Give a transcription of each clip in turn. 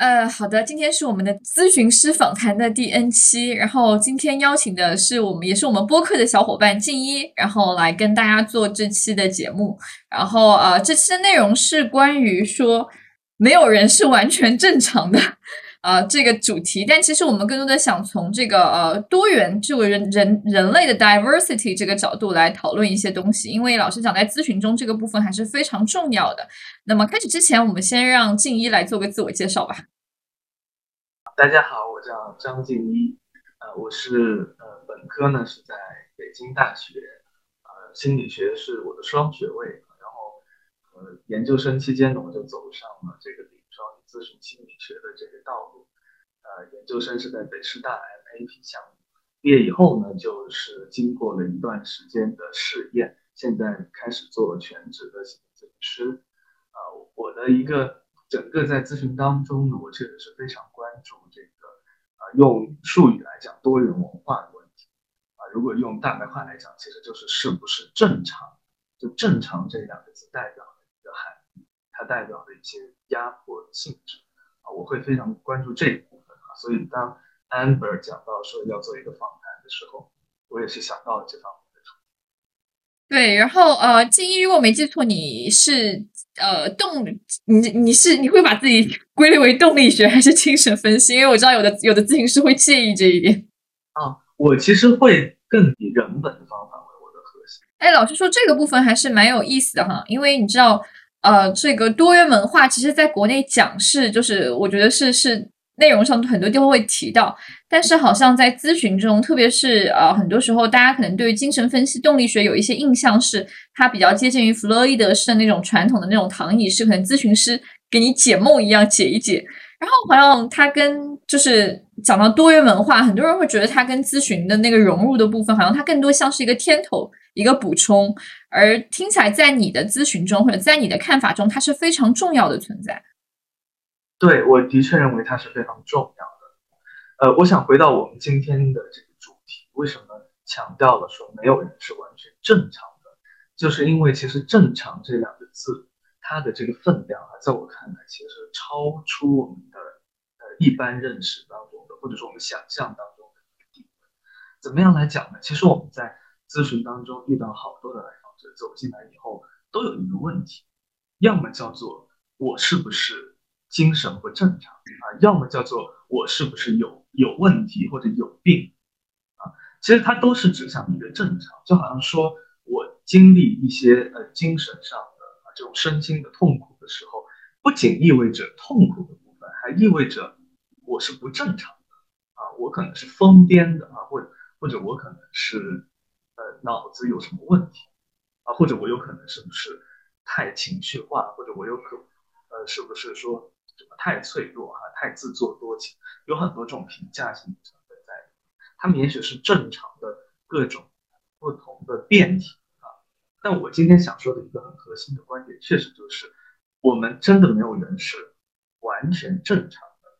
呃，好的，今天是我们的咨询师访谈的第 N 期，然后今天邀请的是我们也是我们播客的小伙伴静一，然后来跟大家做这期的节目。然后呃，这期的内容是关于说没有人是完全正常的。呃，这个主题，但其实我们更多的想从这个呃多元这个人人人类的 diversity 这个角度来讨论一些东西，因为老师讲在咨询中这个部分还是非常重要的。那么开始之前，我们先让静一来做个自我介绍吧。大家好，我叫张静一，呃，我是呃本科呢是在北京大学，呃心理学是我的双学位，然后呃研究生期间呢我就走上了这个。咨询心理学的这个道路，呃，研究生是在北师大 MAP 项目，毕业以后呢，就是经过了一段时间的试验，现在开始做全职的心理咨询师。啊，我的一个整个在咨询当中呢，我确实是非常关注这个，啊，用术语来讲多元文化的问题。啊，如果用大白话来讲，其实就是是不是正常？就正常这两个字代表，它代表的一些。压迫的性质啊，我会非常关注这一部分啊，所以当 Amber 讲到说要做一个访谈的时候，我也是想到了这方面的主题。对，然后呃，静一，如果没记错，你是呃动，你你是你会把自己归类为动力学还是精神分析？因为我知道有的有的咨询师会介意这一点。啊，我其实会更以人本的方法为我的核心。哎，老师说这个部分还是蛮有意思的哈，因为你知道。呃，这个多元文化其实在国内讲是，就是我觉得是是内容上很多地方会提到，但是好像在咨询中，特别是呃很多时候，大家可能对于精神分析、动力学有一些印象，是它比较接近于弗洛伊德式的那种传统的那种躺椅式，可能咨询师给你解梦一样解一解。然后好像它跟就是讲到多元文化，很多人会觉得它跟咨询的那个融入的部分，好像它更多像是一个天头。一个补充，而听起来在你的咨询中或者在你的看法中，它是非常重要的存在。对，我的确认为它是非常重要的。呃，我想回到我们今天的这个主题，为什么强调了说没有人是完全正常的？就是因为其实“正常”这两个字，它的这个分量啊，在我看来，其实超出我们的呃一般认识当中的，或者说我们想象当中的定位。怎么样来讲呢？其实我们在咨询当中遇到好多的来访者走进来以后，都有一个问题，要么叫做我是不是精神不正常啊，要么叫做我是不是有有问题或者有病啊，其实它都是指向一个正常，就好像说我经历一些呃精神上的啊这种身心的痛苦的时候，不仅意味着痛苦的部分，还意味着我是不正常的啊，我可能是疯癫的啊，或者或者我可能是。脑子有什么问题啊？或者我有可能是不是太情绪化？或者我有可呃是不是说什么太脆弱啊？太自作多情？有很多这种评价性的成分在里面。他们也许是正常的各种不同的变体啊。但我今天想说的一个很核心的观点，确实就是我们真的没有人是完全正常的。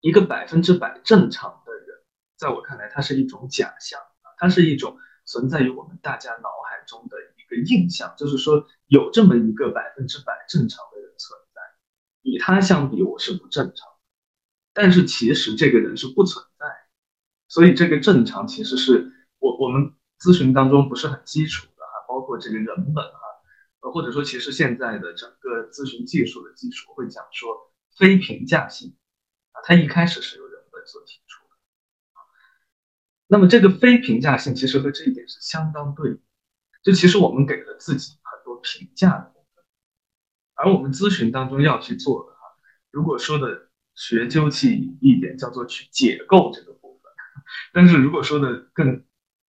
一个百分之百正常的人，在我看来，它是一种假象啊，它是一种。存在于我们大家脑海中的一个印象，就是说有这么一个百分之百正常的人存在，与他相比我是不正常，但是其实这个人是不存在，所以这个正常其实是我我们咨询当中不是很基础的啊，包括这个人本啊，呃或者说其实现在的整个咨询技术的基础会讲说非评价性啊，它一开始是由人本所提。那么这个非评价性其实和这一点是相当对比，就其实我们给了自己很多评价的部分，而我们咨询当中要去做的哈，如果说的学究气一点，叫做去解构这个部分，但是如果说的更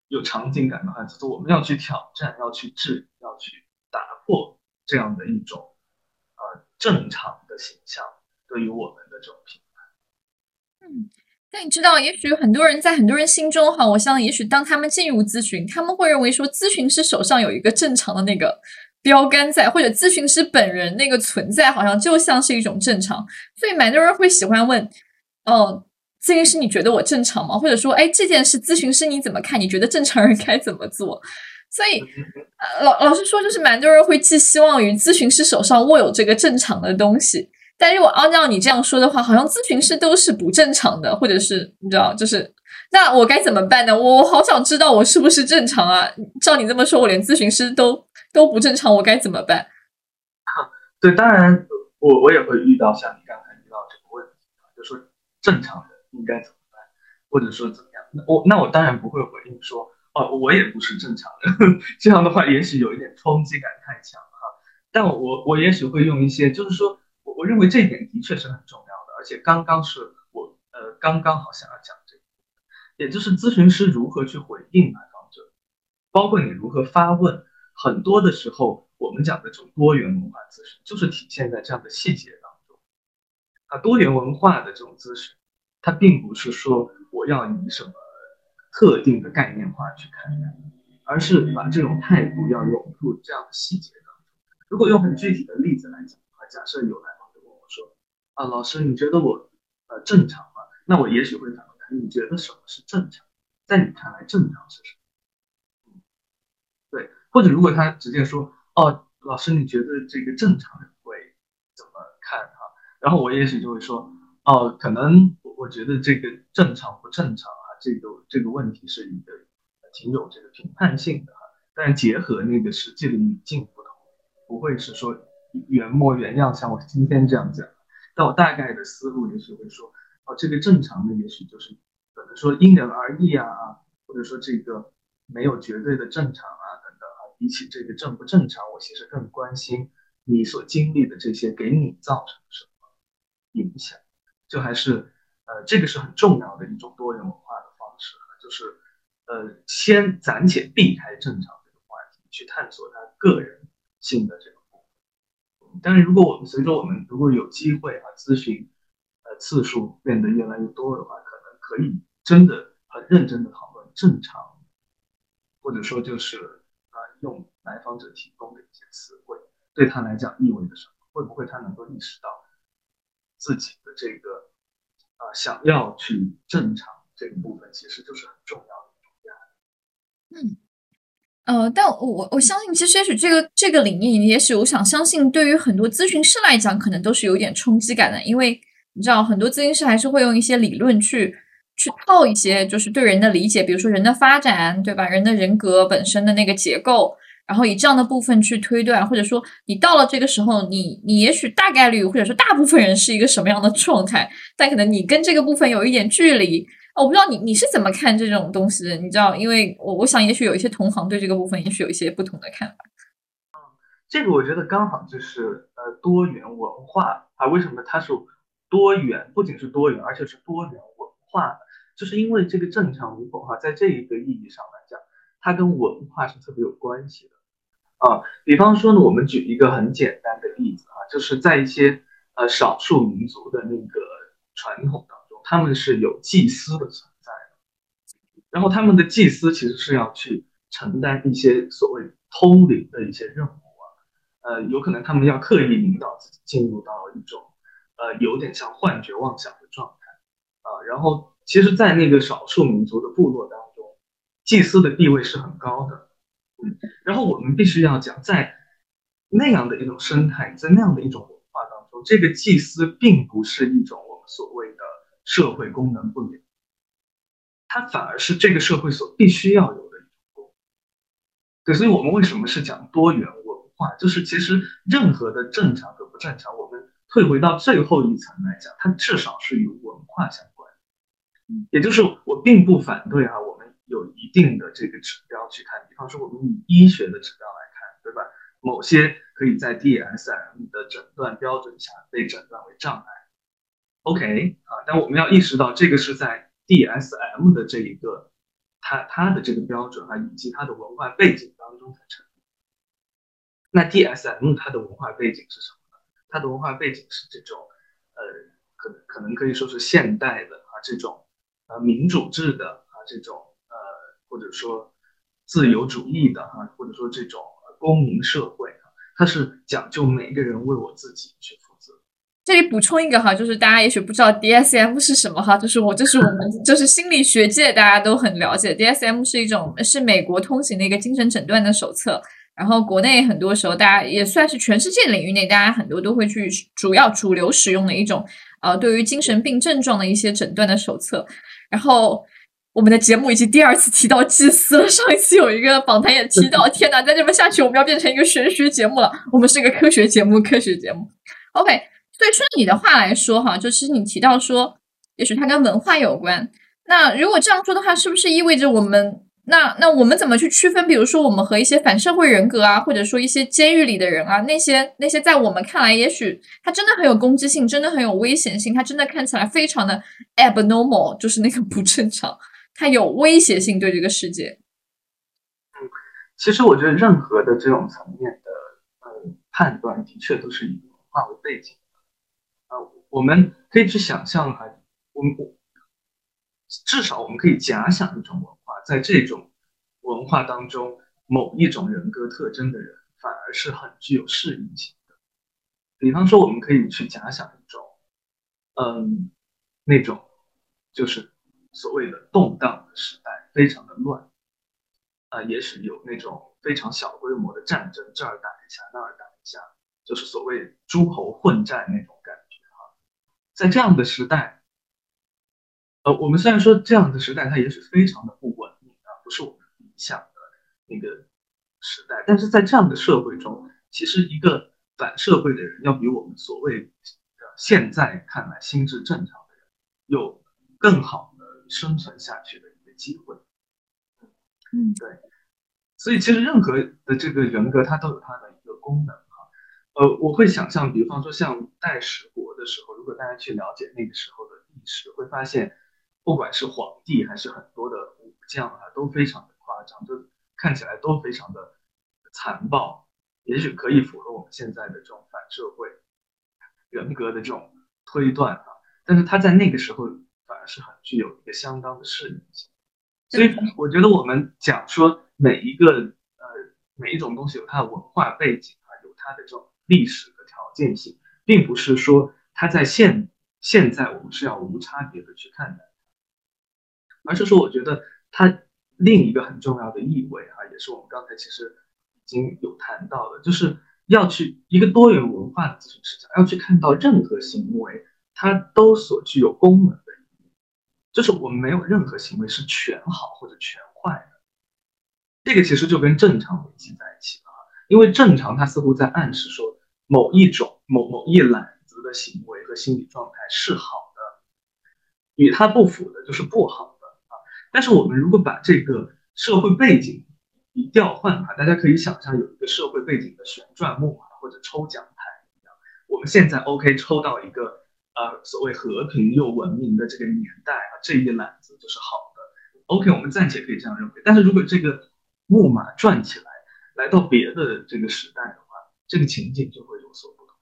有场景感的话，就是我们要去挑战，要去治，要去打破这样的一种呃正常的形象对于我们的这种评判，嗯。但你知道，也许很多人在很多人心中哈，我想，也许当他们进入咨询，他们会认为说，咨询师手上有一个正常的那个标杆在，或者咨询师本人那个存在，好像就像是一种正常。所以，蛮多人会喜欢问，哦，咨询师，你觉得我正常吗？或者说，哎，这件事，咨询师你怎么看？你觉得正常人该怎么做？所以，老老实说，就是蛮多人会寄希望于咨询师手上握有这个正常的东西。但如果按照你这样说的话，好像咨询师都是不正常的，或者是你知道，就是那我该怎么办呢？我好想知道我是不是正常啊？照你这么说，我连咨询师都都不正常，我该怎么办？对，当然我我也会遇到像你刚才遇到这个问题，就说正常人应该怎么办，或者说怎么样？那我那我当然不会回应说哦，我也不是正常人，这样的话也许有一点冲击感太强哈。但我我也许会用一些，就是说我认为这一点的确是很重要的，而且刚刚是我呃刚刚好想要讲这个，也就是咨询师如何去回应来访者，包括你如何发问，很多的时候。我们讲的这种多元文化咨询，就是体现在这样的细节当中。啊，多元文化的这种咨询，它并不是说我要以什么特定的概念化去看待，而是把这种态度要融入这样的细节当中。如果用很具体的例子来讲的话，假设有来：“啊，老师，你觉得我呃正常吗？”那我也许会反问他：“你觉得什么是正常？在你看来，正常是什么？”对，或者如果他直接说。哦，老师，你觉得这个正常人会怎么看哈？然后我也许就会说，哦，可能我我觉得这个正常不正常啊，这个这个问题是一个挺有这个评判性的哈。但结合那个实际的语境不同，不会是说原模原样像我今天这样讲。但我大概的思路也许会说，哦，这个正常的也许就是可能说因人而异啊，或者说这个没有绝对的正常啊。等等啊比起这个正不正常，我其实更关心你所经历的这些给你造成什么影响。就还是呃，这个是很重要的一种多元文化的方式，就是呃，先暂且避开正常这个话题，去探索他个人性的这个。但是，如果我们随着我们如果有机会啊，咨询呃次数变得越来越多的话，可能可以真的很认真的讨论正常，或者说就是啊。用来访者提供的一些词汇，对他来讲意味着什么？会不会他能够意识到自己的这个啊想要去正常这个部分，其实就是很重要的一种压力。嗯，呃，但我我相信，其实也许这个这个理念，也许我想相信，对于很多咨询师来讲，可能都是有一点冲击感的，因为你知道，很多咨询师还是会用一些理论去。去套一些就是对人的理解，比如说人的发展，对吧？人的人格本身的那个结构，然后以这样的部分去推断，或者说你到了这个时候，你你也许大概率或者说大部分人是一个什么样的状态，但可能你跟这个部分有一点距离。我不知道你你是怎么看这种东西的？你知道，因为我我想也许有一些同行对这个部分也许有一些不同的看法。嗯，这个我觉得刚好就是呃多元文化啊，为什么它是多元？不仅是多元，而且是多元文化。就是因为这个正常与否哈，在这一个意义上来讲，它跟文化是特别有关系的啊。比方说呢，我们举一个很简单的例子啊，就是在一些呃少数民族的那个传统的，他们是有祭司的存在的，然后他们的祭司其实是要去承担一些所谓通灵的一些任务啊，呃，有可能他们要刻意引导自己进入到一种呃有点像幻觉妄想的状态啊，然后。其实，在那个少数民族的部落当中，祭司的地位是很高的。嗯，然后我们必须要讲，在那样的一种生态，在那样的一种文化当中，这个祭司并不是一种我们所谓的社会功能不良，它反而是这个社会所必须要有的一种功能。对，所以我们为什么是讲多元文化？就是其实任何的正常和不正常，我们退回到最后一层来讲，它至少是与文化相关。也就是我并不反对啊，我们有一定的这个指标去看，比方说我们以医学的指标来看，对吧？某些可以在 DSM 的诊断标准下被诊断为障碍，OK 啊？但我们要意识到，这个是在 DSM 的这一个它它的这个标准啊，以及它的文化背景当中才成。那 DSM 它的文化背景是什么呢？它的文化背景是这种呃，可能可能可以说是现代的啊这种。呃，民主制的啊，这种呃，或者说自由主义的啊，或者说这种公民社会啊，它是讲究每个人为我自己去负。这里补充一个哈，就是大家也许不知道 DSM 是什么哈，就是我这是我们 就是心理学界大家都很了解，DSM 是一种是美国通行的一个精神诊断的手册。然后国内很多时候大家也算是全世界领域内大家很多都会去主要主流使用的一种呃对于精神病症状的一些诊断的手册。然后我们的节目已经第二次提到祭司了，上一次有一个访谈也提到，天哪，再这么下去我们要变成一个玄学节目了。我们是一个科学节目，科学节目。OK，所以顺你的话来说哈，就其实你提到说，也许它跟文化有关。那如果这样说的话，是不是意味着我们？那那我们怎么去区分？比如说，我们和一些反社会人格啊，或者说一些监狱里的人啊，那些那些在我们看来，也许他真的很有攻击性，真的很有危险性，他真的看起来非常的 abnormal，就是那个不正常，他有威胁性对这个世界。嗯，其实我觉得任何的这种层面的呃判断，的确都是以文化为背景。我们可以去想象哈，我们至少我们可以假想一种文化。在这种文化当中，某一种人格特征的人反而是很具有适应性的。比方说，我们可以去假想一种，嗯，那种就是所谓的动荡的时代，非常的乱，啊，也许有那种非常小规模的战争，这儿打一下，那儿打一下，就是所谓诸侯混战那种。在这样的时代，呃，我们虽然说这样的时代它也许非常的不稳定啊。不是我们理想的那个时代，但是在这样的社会中，其实一个反社会的人要比我们所谓的现在看来心智正常的人有更好的生存下去的一个机会。嗯，对。所以其实任何的这个人格，它都有它的一个功能哈。呃，我会想象，比方说像代十国的时候，如果大家去了解那个时候的历史，会发现，不管是皇帝还是很多的。武将啊，都非常的夸张，就看起来都非常的残暴，也许可以符合我们现在的这种反社会人格的这种推断啊。但是他在那个时候反而是很具有一个相当的适应性，所以我觉得我们讲说每一个呃每一种东西有它的文化背景啊，有它的这种历史的条件性，并不是说它在现现在我们是要无差别的去看待，而是说我觉得。它另一个很重要的意味啊，也是我们刚才其实已经有谈到的，就是要去一个多元文化的咨询视角，要去看到任何行为，它都所具有功能的意义，就是我们没有任何行为是全好或者全坏的。这个其实就跟正常联系在一起了，因为正常它似乎在暗示说某一种某某一揽子的行为和心理状态是好的，与它不符的就是不好的啊。但是我们如果把这个社会背景一调换哈，大家可以想象有一个社会背景的旋转木马或者抽奖牌一样。我们现在 OK 抽到一个呃所谓和平又文明的这个年代啊，这一篮子就是好的。OK，我们暂且可以这样认为。但是如果这个木马转起来，来到别的这个时代的话，这个情景就会有所不同。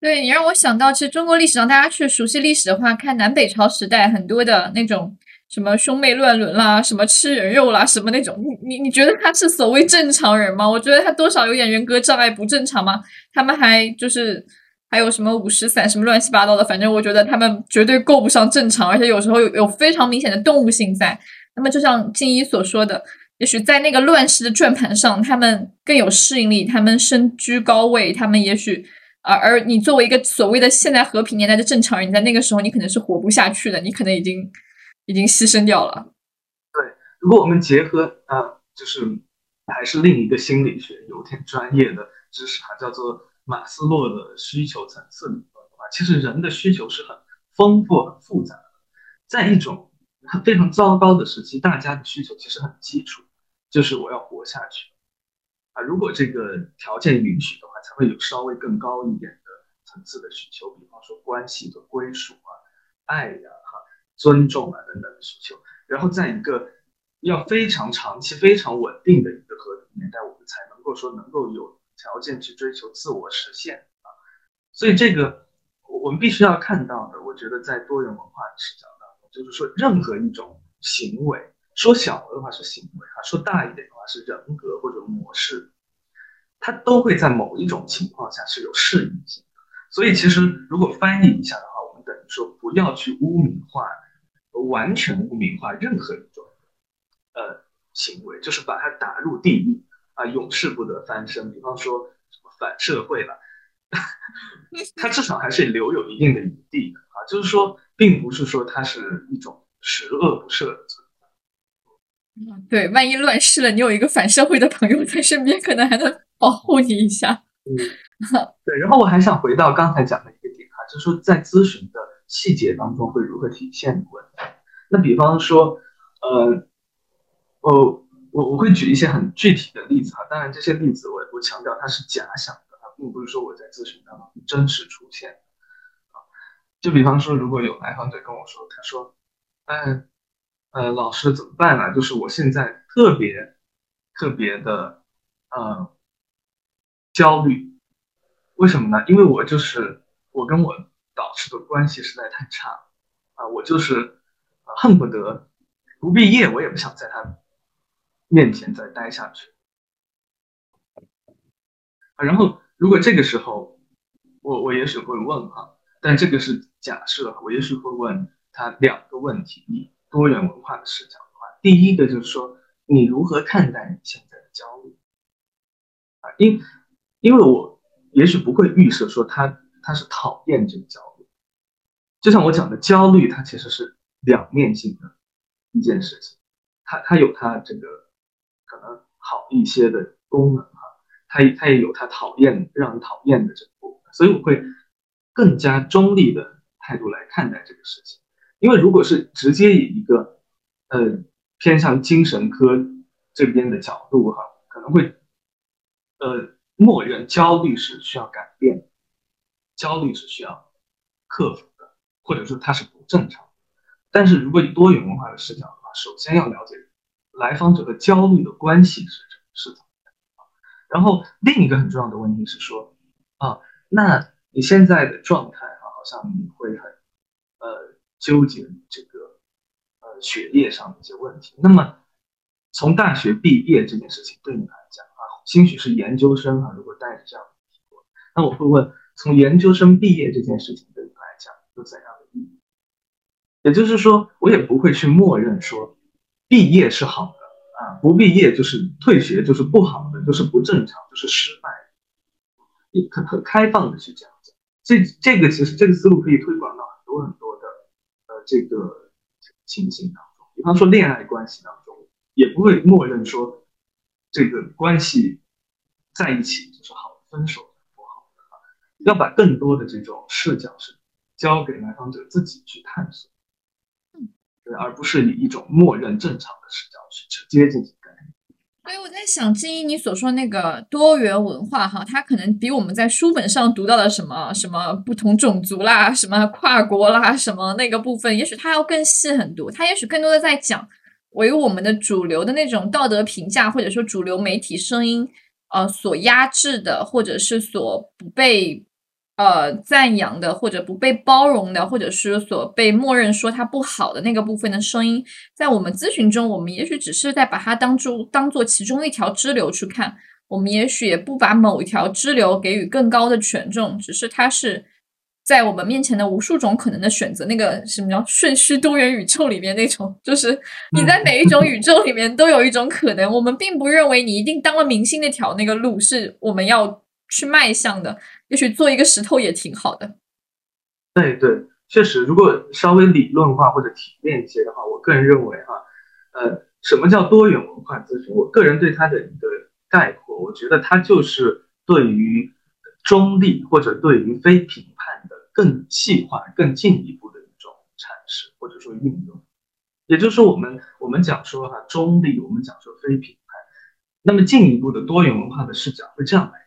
对你让我想到，其实中国历史上大家去熟悉历史的话，看南北朝时代很多的那种。什么兄妹乱伦啦，什么吃人肉啦，什么那种，你你你觉得他是所谓正常人吗？我觉得他多少有点人格障碍，不正常吗？他们还就是还有什么五石散，什么乱七八糟的，反正我觉得他们绝对够不上正常，而且有时候有有非常明显的动物性在。那么就像静一所说的，也许在那个乱世的转盘上，他们更有适应力，他们身居高位，他们也许而而你作为一个所谓的现代和平年代的正常人，在那个时候你可能是活不下去的，你可能已经。已经牺牲掉了。对，如果我们结合啊，就是还是另一个心理学有点专业的知识哈，叫做马斯洛的需求层次理论的话，其实人的需求是很丰富、很复杂的。在一种非常糟糕的时期，大家的需求其实很基础，就是我要活下去啊。如果这个条件允许的话，才会有稍微更高一点的层次的需求，比方说关系的归属啊、爱呀。尊重啊等等的需求，然后在一个要非常长期、非常稳定的一个和平年代，我们才能够说能够有条件去追求自我实现啊。所以这个我们必须要看到的，我觉得在多元文化视角当中，就是说任何一种行为，说小的话是行为啊，说大一点的话是人格或者模式，它都会在某一种情况下是有适应性的。所以其实如果翻译一下的话，我们等于说不要去污名化。完全污名化任何一种呃行为，就是把它打入地狱，啊，永世不得翻身。比方说什么反社会了，它至少还是留有一定的余地的啊，就是说，并不是说它是一种十恶不赦的。对，万一乱世了，你有一个反社会的朋友在身边，可能还能保护你一下。嗯，对。然后我还想回到刚才讲的一个点哈，就是说在咨询的细节当中会如何体现的问题。那比方说，呃，我我我会举一些很具体的例子哈，当然这些例子我我强调它是假想的，它并不是说我在咨询当中真实出现啊。就比方说，如果有来访者跟我说，他说，哎，呃，老师怎么办呢？就是我现在特别特别的呃焦虑，为什么呢？因为我就是我跟我导师的关系实在太差啊，我就是。恨不得不毕业，我也不想在他面前再待下去。然后，如果这个时候，我我也许会问哈，但这个是假设，我也许会问他两个问题：多元文化的视角的话，第一个就是说，你如何看待你现在的焦虑？啊，因因为我也许不会预设说他他是讨厌这个焦虑，就像我讲的，焦虑它其实是。两面性的一件事情，它它有它这个可能好一些的功能哈，它它也有它讨厌让人讨厌的这部分，所以我会更加中立的态度来看待这个事情，因为如果是直接以一个呃偏向精神科这边的角度哈，可能会呃默认焦虑是需要改变，焦虑是需要克服的，或者说它是不正常。但是如果以多元文化的视角的话，首先要了解来访者和焦虑的关系是是怎么的然后另一个很重要的问题是说啊，那你现在的状态啊，好像你会很呃纠结这个呃学业上的一些问题。那么从大学毕业这件事情对你来讲啊，兴许是研究生啊，如果带着这样的题目，那我会问：从研究生毕业这件事情对你来讲有怎样的意义？也就是说，我也不会去默认说，毕业是好的啊，不毕业就是退学，就是不好的，就是不正常，就是失败。你很很开放的去讲讲，这这个其实这个思路可以推广到很多很多这个情形当中。比方说恋爱关系当中，也不会默认说这个关系在一起就是好的，分手不好的啊，要把更多的这种视角是交给来访者自己去探索。对，而不是以一种默认正常的视角去直接进行改所以我在想，基于你所说那个多元文化哈，它可能比我们在书本上读到的什么什么不同种族啦、什么跨国啦、什么那个部分，也许它要更细很多。它也许更多的在讲为我们的主流的那种道德评价，或者说主流媒体声音呃所压制的，或者是所不被。呃，赞扬的或者不被包容的，或者是所被默认说它不好的那个部分的声音，在我们咨询中，我们也许只是在把它当做当做其中一条支流去看，我们也许也不把某一条支流给予更高的权重，只是它是在我们面前的无数种可能的选择，那个什么叫瞬息多元宇宙里面那种，就是你在每一种宇宙里面都有一种可能，我们并不认为你一定当了明星那条那个路是我们要。去迈向的，也许做一个石头也挺好的。对对，确实，如果稍微理论化或者提炼一些的话，我个人认为哈，呃，什么叫多元文化咨询？我个人对它的一个概括，我觉得它就是对于中立或者对于非评判的更细化、更进一步的一种阐释或者说运用。也就是，我们我们讲说哈中立，我们讲说非评判，那么进一步的多元文化的视角会这样来。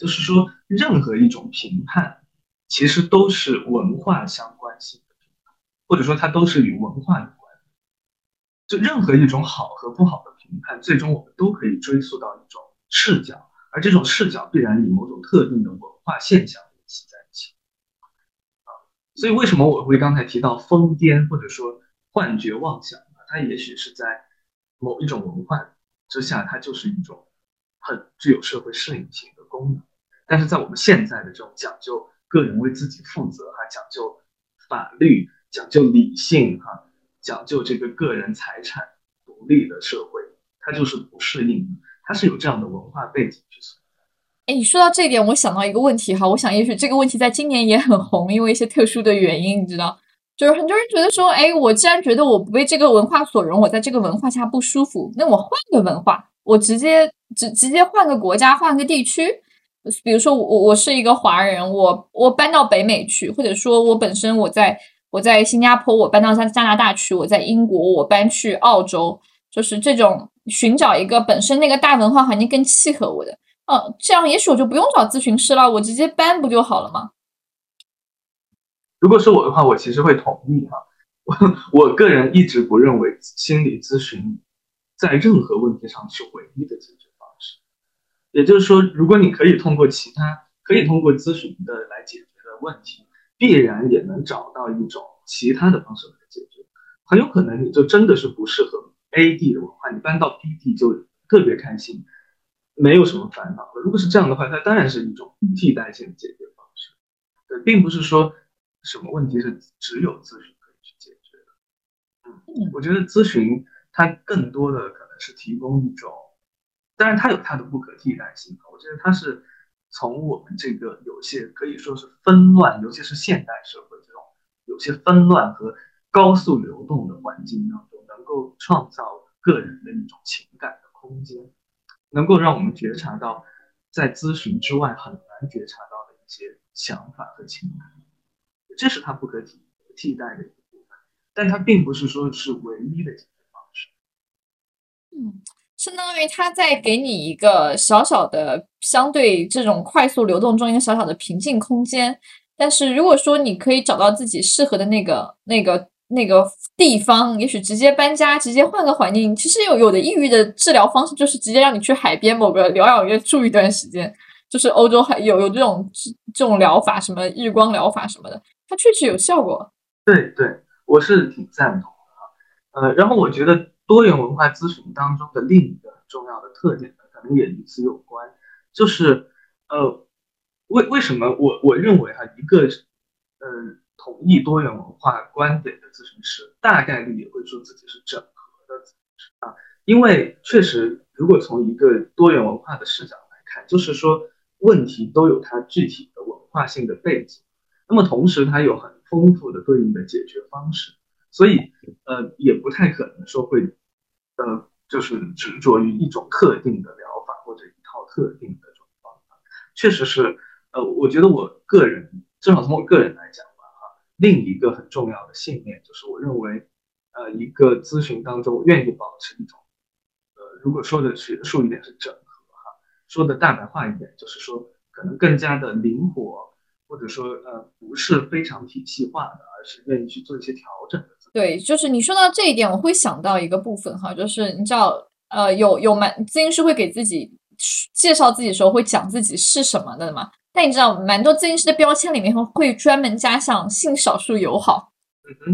就是说，任何一种评判，其实都是文化相关性的评判，或者说它都是与文化有关。就任何一种好和不好的评判，最终我们都可以追溯到一种视角，而这种视角必然与某种特定的文化现象联系在一起。啊，所以为什么我会刚才提到疯癫或者说幻觉妄想呢？它也许是在某一种文化之下，它就是一种很具有社会适应性的功能。但是在我们现在的这种讲究个人为自己负责哈，讲究法律、讲究理性哈，讲究这个个人财产独立的社会，它就是不适应，它是有这样的文化背景去存在。哎，你说到这一点，我想到一个问题哈，我想也许这个问题在今年也很红，因为一些特殊的原因，你知道，就是很多人觉得说，哎，我既然觉得我不被这个文化所容，我在这个文化下不舒服，那我换个文化，我直接直直接换个国家，换个地区。比如说我我是一个华人，我我搬到北美去，或者说我本身我在我在新加坡，我搬到加加拿大去，我在英国，我搬去澳洲，就是这种寻找一个本身那个大文化环境更契合我的，嗯，这样也许我就不用找咨询师了，我直接搬不就好了吗？如果是我的话，我其实会同意哈，我我个人一直不认为心理咨询在任何问题上是唯一的解。也就是说，如果你可以通过其他可以通过咨询的来解决的问题，必然也能找到一种其他的方式来解决。很有可能你就真的是不适合 A 地的文化，你搬到 B 地就特别开心，没有什么烦恼。如果是这样的话，它当然是一种替代性的解决方式。对，并不是说什么问题是只有咨询可以去解决的。嗯，我觉得咨询它更多的可能是提供一种。当然，它有它的不可替代性。我觉得它是从我们这个有些可以说是纷乱，尤其是现代社会这种有些纷乱和高速流动的环境当中，能够创造个人的一种情感的空间，能够让我们觉察到在咨询之外很难觉察到的一些想法和情感。这是它不可替替代的一部分，但它并不是说是唯一的解决方式。嗯。相当于他在给你一个小小的相对这种快速流动中一个小小的平静空间，但是如果说你可以找到自己适合的那个那个那个地方，也许直接搬家，直接换个环境。其实有有的抑郁的治疗方式就是直接让你去海边某个疗养院住一段时间，就是欧洲还有有这种这种疗法，什么日光疗法什么的，它确实有效果。对对，我是挺赞同的呃，然后我觉得。多元文化咨询当中的另一个重要的特点呢，可能也与此有关，就是呃，为为什么我我认为哈，一个嗯同意多元文化观点的咨询师，大概率也会说自己是整合的咨询师啊，因为确实，如果从一个多元文化的视角来看，就是说问题都有它具体的文化性的背景，那么同时它有很丰富的对应的解决方式，所以呃，也不太可能说会。呃，就是执着于一种特定的疗法或者一套特定的这种方法，确实是，呃，我觉得我个人至少从我个人来讲吧，哈，另一个很重要的信念就是，我认为，呃，一个咨询当中愿意保持一种，呃，如果说的学术一点是整合，哈，说的大白话一点就是说，可能更加的灵活，或者说呃，不是非常体系化的，而是愿意去做一些调整的。对，就是你说到这一点，我会想到一个部分哈，就是你知道，呃，有有蛮咨询师会给自己介绍自己的时候会讲自己是什么的嘛？但你知道，蛮多咨询师的标签里面会会专门加上性少数友好，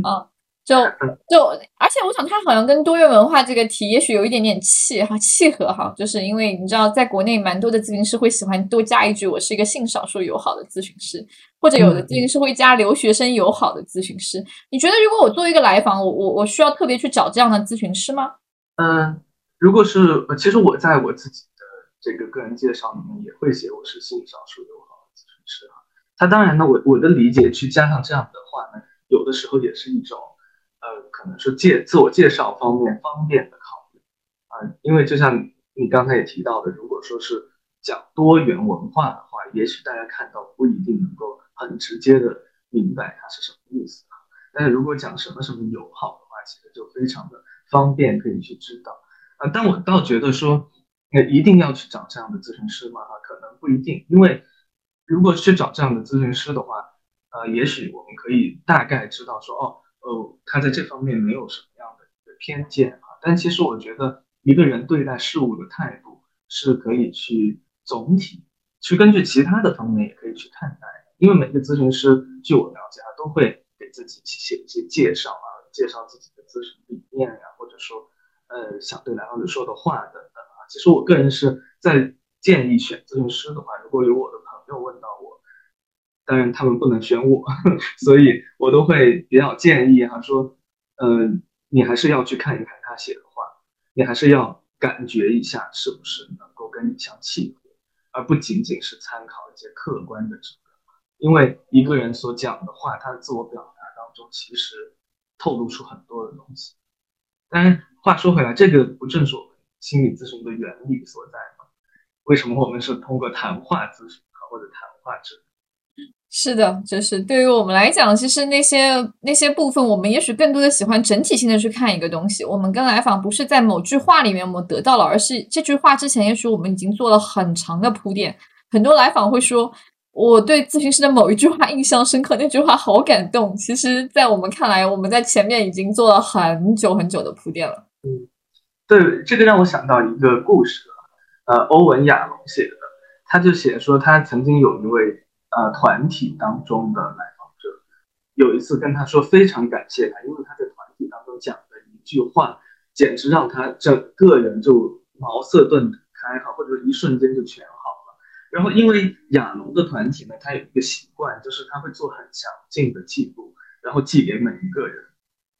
啊。就 就，而且我想，他好像跟多元文化这个题，也许有一点点契哈契合哈，就是因为你知道，在国内蛮多的咨询师会喜欢多加一句“我是一个性少数友好的咨询师”，或者有的咨询师会加“留学生友好的咨询师”。你觉得，如果我做一个来访，我我我需要特别去找这样的咨询师吗？嗯，如果是，其实我在我自己的这个个人介绍里面也会写我是性少数友好的咨询师啊。他当然呢，我我的理解去加上这样的话呢，有的时候也是一种。呃，可能是介自我介绍方面方便的考虑啊，因为就像你刚才也提到的，如果说是讲多元文化的话，也许大家看到不一定能够很直接的明白它是什么意思啊。但是如果讲什么什么友好的话，其实就非常的方便可以去知道啊。但我倒觉得说，那一定要去找这样的咨询师吗？啊，可能不一定，因为如果去找这样的咨询师的话，呃，也许我们可以大概知道说，哦。哦，他在这方面没有什么样的一个偏见啊，但其实我觉得一个人对待事物的态度是可以去总体去根据其他的方面也可以去看待，因为每个咨询师，据我了解啊，都会给自己写一些介绍啊，介绍自己的咨询理念呀，或者说呃想对来访者说的话等等啊。其实我个人是在建议选咨询师的话，如果有我的朋友问到我。当然，他们不能选我，所以我都会比较建议哈，说，嗯，你还是要去看一看他写的话，你还是要感觉一下是不是能够跟你相契合，而不仅仅是参考一些客观的指标。因为一个人所讲的话，他的自我表达当中其实透露出很多的东西。当然，话说回来，这个不正是我们心理咨询的原理所在吗？为什么我们是通过谈话咨询或者谈话治疗？是的，就是对于我们来讲，其实那些那些部分，我们也许更多的喜欢整体性的去看一个东西。我们跟来访不是在某句话里面我们得到了，而是这句话之前，也许我们已经做了很长的铺垫。很多来访会说。我对咨询师的某一句话印象深刻，那句话好感动。其实，在我们看来，我们在前面已经做了很久很久的铺垫了。嗯，对，这个让我想到一个故事呃，欧文亚龙写的，他就写说，他曾经有一位呃团体当中的来访者，有一次跟他说非常感谢他，因为他在团体当中讲的一句话，简直让他整个人就茅塞顿开，哈，或者一瞬间就全好。然后，因为亚龙的团体呢，他有一个习惯，就是他会做很详尽的记录，然后寄给每一个人。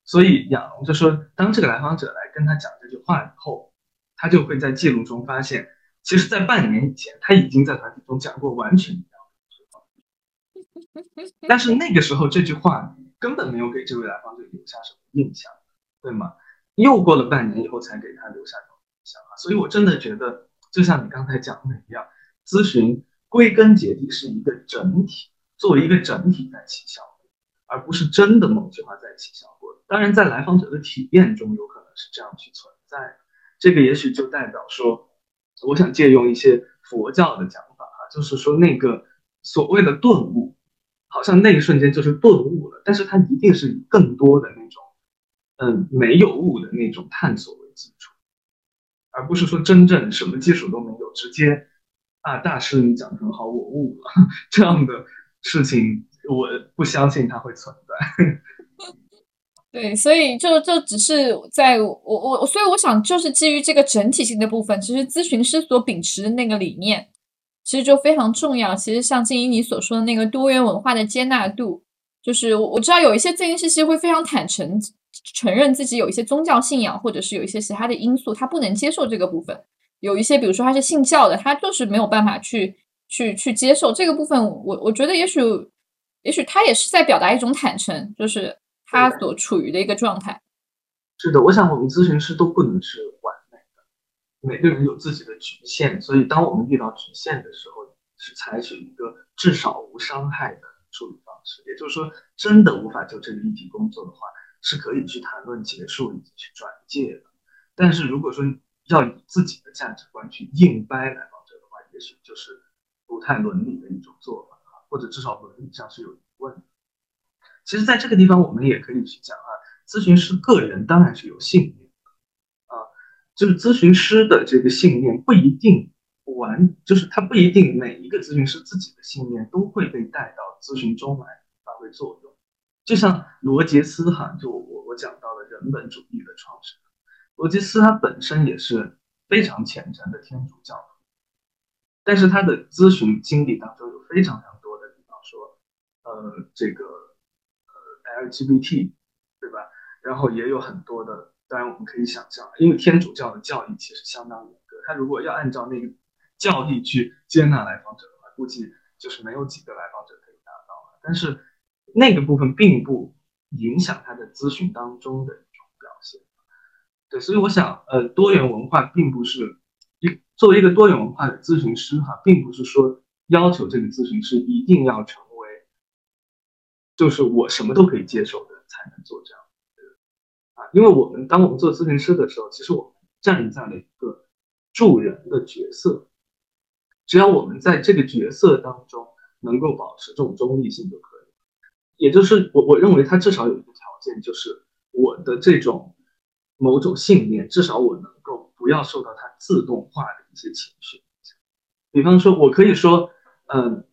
所以亚龙就说，当这个来访者来跟他讲这句话以后，他就会在记录中发现，其实，在半年以前，他已经在团体中讲过完全一样的句话，但是那个时候这句话根本没有给这位来访者留下什么印象，对吗？又过了半年以后才给他留下这种印象啊！所以我真的觉得，就像你刚才讲的一样。咨询归根结底是一个整体，作为一个整体在起效果，而不是真的某句话在起效果。当然，在来访者的体验中，有可能是这样去存在的。这个也许就代表说，我想借用一些佛教的讲法啊，就是说那个所谓的顿悟，好像那一瞬间就是顿悟了，但是它一定是以更多的那种，嗯，没有悟的那种探索为基础，而不是说真正什么基础都没有，直接。啊，大师，你讲的很好，我悟了。这样的事情，我不相信它会存在。对，所以就就只是在我我所以我想，就是基于这个整体性的部分，其实咨询师所秉持的那个理念，其实就非常重要。其实像静怡你所说的那个多元文化的接纳度，就是我我知道有一些咨询师其实会非常坦诚承认自己有一些宗教信仰，或者是有一些其他的因素，他不能接受这个部分。有一些，比如说他是信教的，他就是没有办法去去去接受这个部分。我我觉得也许也许他也是在表达一种坦诚，就是他所处于的一个状态。是的，我想我们咨询师都不能是完美的，每个人有自己的局限，所以当我们遇到局限的时候，是采取一个至少无伤害的处理方式。也就是说，真的无法就这个议题工作的话，是可以去谈论结束以及去转介的。但是如果说，要以自己的价值观去硬掰来访者的话，也许就是不太伦理的一种做法啊，或者至少伦理上是有疑问的。其实，在这个地方，我们也可以去讲啊，咨询师个人当然是有信念啊，就是咨询师的这个信念不一定完，就是他不一定每一个咨询师自己的信念都会被带到咨询中来发挥作用。就像罗杰斯哈，就我我讲到的人本主义的创始人。罗杰斯他本身也是非常虔诚的天主教徒，但是他的咨询经历当中有非常非常多的，比方说，呃，这个呃 LGBT，对吧？然后也有很多的，当然我们可以想象，因为天主教的教义其实相当严格，他如果要按照那个教义去接纳来访者的话，估计就是没有几个来访者可以达到了。但是那个部分并不影响他的咨询当中的。对，所以我想，呃，多元文化并不是一作为一个多元文化的咨询师哈，并不是说要求这个咨询师一定要成为，就是我什么都可以接受的才能做这样的啊。因为我们当我们做咨询师的时候，其实我们站在了一个助人的角色，只要我们在这个角色当中能够保持这种中立性就可以。也就是我我认为他至少有一个条件，就是我的这种。某种信念，至少我能够不要受到它自动化的一些情绪。比方说，我可以说，嗯，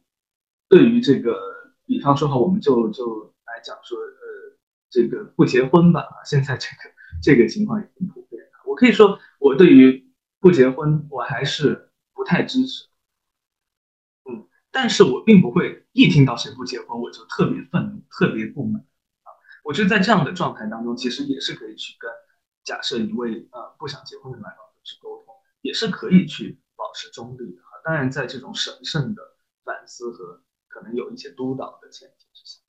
对于这个，比方说哈，我们就就来讲说，呃，这个不结婚吧。现在这个这个情况已经普遍了。我可以说，我对于不结婚，我还是不太支持。嗯，但是我并不会一听到谁不结婚，我就特别愤怒、特别不满啊。我觉得在这样的状态当中，其实也是可以去跟。假设一位呃不想结婚的来访者去沟通，也是可以去保持中立的哈。当然，在这种审慎的反思和可能有一些督导的前提之下。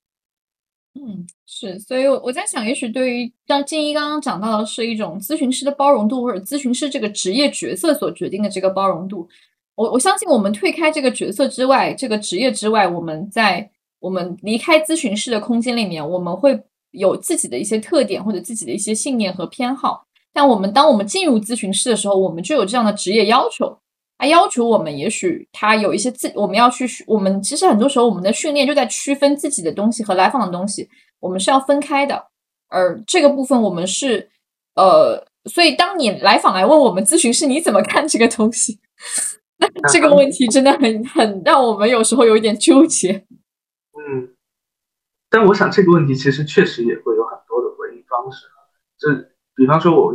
嗯，是，所以我我在想，也许对于像静一刚刚讲到的是一种咨询师的包容度，或者咨询师这个职业角色所决定的这个包容度。我我相信，我们退开这个角色之外，这个职业之外，我们在我们离开咨询室的空间里面，我们会有自己的一些特点或者自己的一些信念和偏好。但我们当我们进入咨询室的时候，我们就有这样的职业要求，他要求我们，也许他有一些自，我们要去，我们其实很多时候我们的训练就在区分自己的东西和来访的东西，我们是要分开的。而这个部分，我们是呃，所以当你来访来问我们咨询师你怎么看这个东西？那这个问题真的很很让我们有时候有一点纠结。嗯，但我想这个问题其实确实也会有很多的回应方式啊。就比方说，我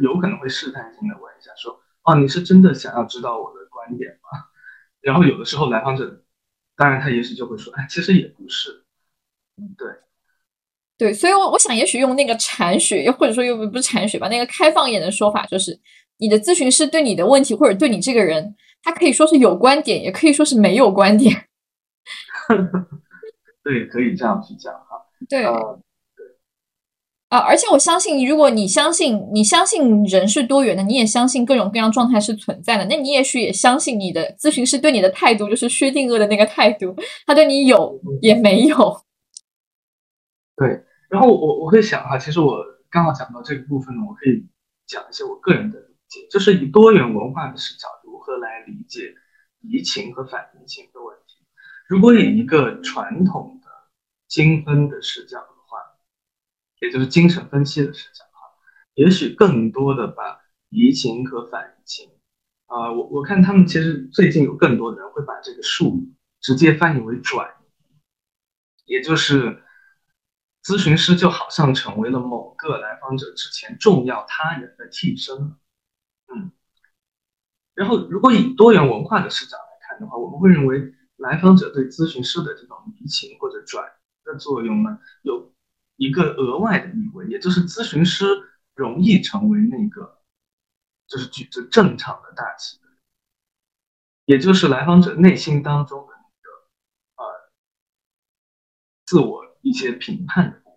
有可能会试探性的问一下，说：“哦，你是真的想要知道我的观点吗？” 然后有的时候来访者，当然他也许就会说：“哎，其实也不是。”嗯，对，对，所以，我我想也许用那个禅学，又或者说又不是禅学吧，那个开放一点的说法，就是你的咨询师对你的问题或者对你这个人。他可以说是有观点，也可以说是没有观点。对，可以这样去讲哈。对，对啊，而且我相信，如果你相信，你相信人是多元的，你也相信各种各样状态是存在的，那你也许也相信你的咨询师对你的态度就是薛定谔的那个态度，他对你有也没有。对，然后我我会想哈，其实我刚好讲到这个部分呢，我可以讲一些我个人的理解，就是以多元文化的视角。如何来理解移情和反移情的问题？如果以一个传统的精分的视角的话，也就是精神分析的视角哈，也许更多的把移情和反移情啊，我我看他们其实最近有更多的人会把这个术语直接翻译为转移，也就是咨询师就好像成为了某个来访者之前重要他人的替身，嗯。然后，如果以多元文化的视角来看的话，我们会认为来访者对咨询师的这种移情或者转的作用呢，有一个额外的意味，也就是咨询师容易成为那个就是举着正常的大旗的，也就是来访者内心当中的那个呃自我一些评判的，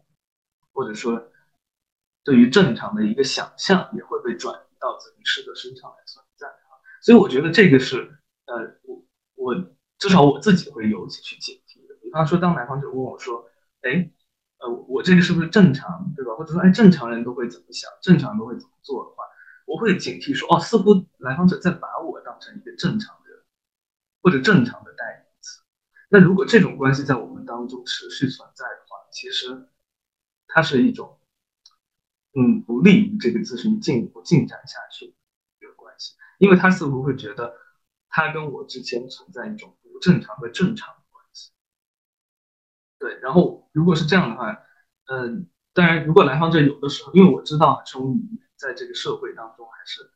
或者说对于正常的一个想象，也会被转移到咨询师的身上来存在啊。所以我觉得这个是，呃，我我至少我自己会尤其去解他。说，当来访者问我说：“哎，呃，我这个是不是正常，对吧？”或者说：“哎，正常人都会怎么想？正常人都会怎么做的话？”我会警惕说：“哦，似乎来访者在把我当成一个正常人，或者正常的代名词。”那如果这种关系在我们当中持续存在的话，其实它是一种，嗯，不利于这个咨询进一步进展下去的关系。因为他似乎会觉得，他跟我之间存在一种不正常和正常。对，然后如果是这样的话，嗯，当然，如果来访者有的时候，因为我知道从在这个社会当中，还是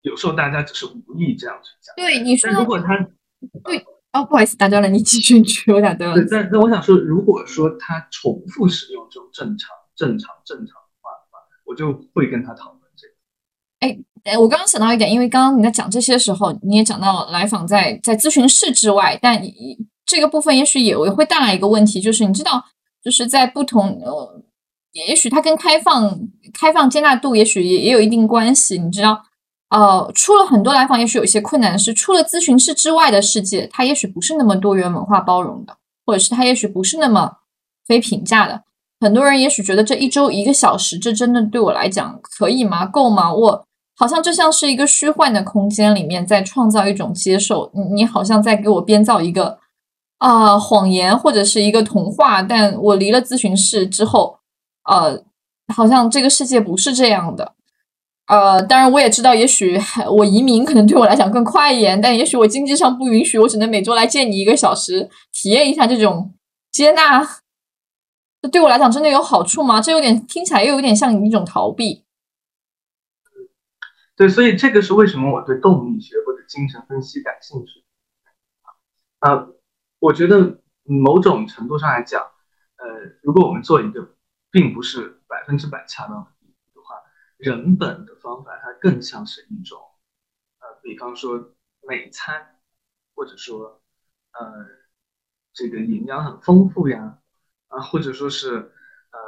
有时候大家只是无意这样去讲。对，你说，如果他对哦，不好意思打断了，你继续去，我打断了。对，但那我想说，如果说他重复使用这种正常、正常、正常的话的话，我就会跟他讨论这个。哎。哎，我刚刚想到一点，因为刚刚你在讲这些时候，你也讲到来访在在咨询室之外，但这个部分也许也会带来一个问题，就是你知道，就是在不同呃，也许它跟开放开放接纳度也许也也有一定关系。你知道，呃，出了很多来访，也许有些困难是，出了咨询室之外的世界，它也许不是那么多元文化包容的，或者是它也许不是那么非评价的。很多人也许觉得这一周一个小时，这真的对我来讲可以吗？够吗？我。好像就像是一个虚幻的空间里面，在创造一种接受。你你好像在给我编造一个啊谎言，或者是一个童话。但我离了咨询室之后，呃，好像这个世界不是这样的。呃，当然我也知道，也许我移民可能对我来讲更快一点，但也许我经济上不允许，我只能每周来见你一个小时，体验一下这种接纳。这对我来讲真的有好处吗？这有点听起来又有点像一种逃避。对，所以这个是为什么我对动力学或者精神分析感兴趣啊？我觉得某种程度上来讲，呃，如果我们做一个并不是百分之百恰当的比喻的话，人本的方法，它更像是一种，呃，比方说美餐，或者说，呃，这个营养很丰富呀，啊，或者说是，呃，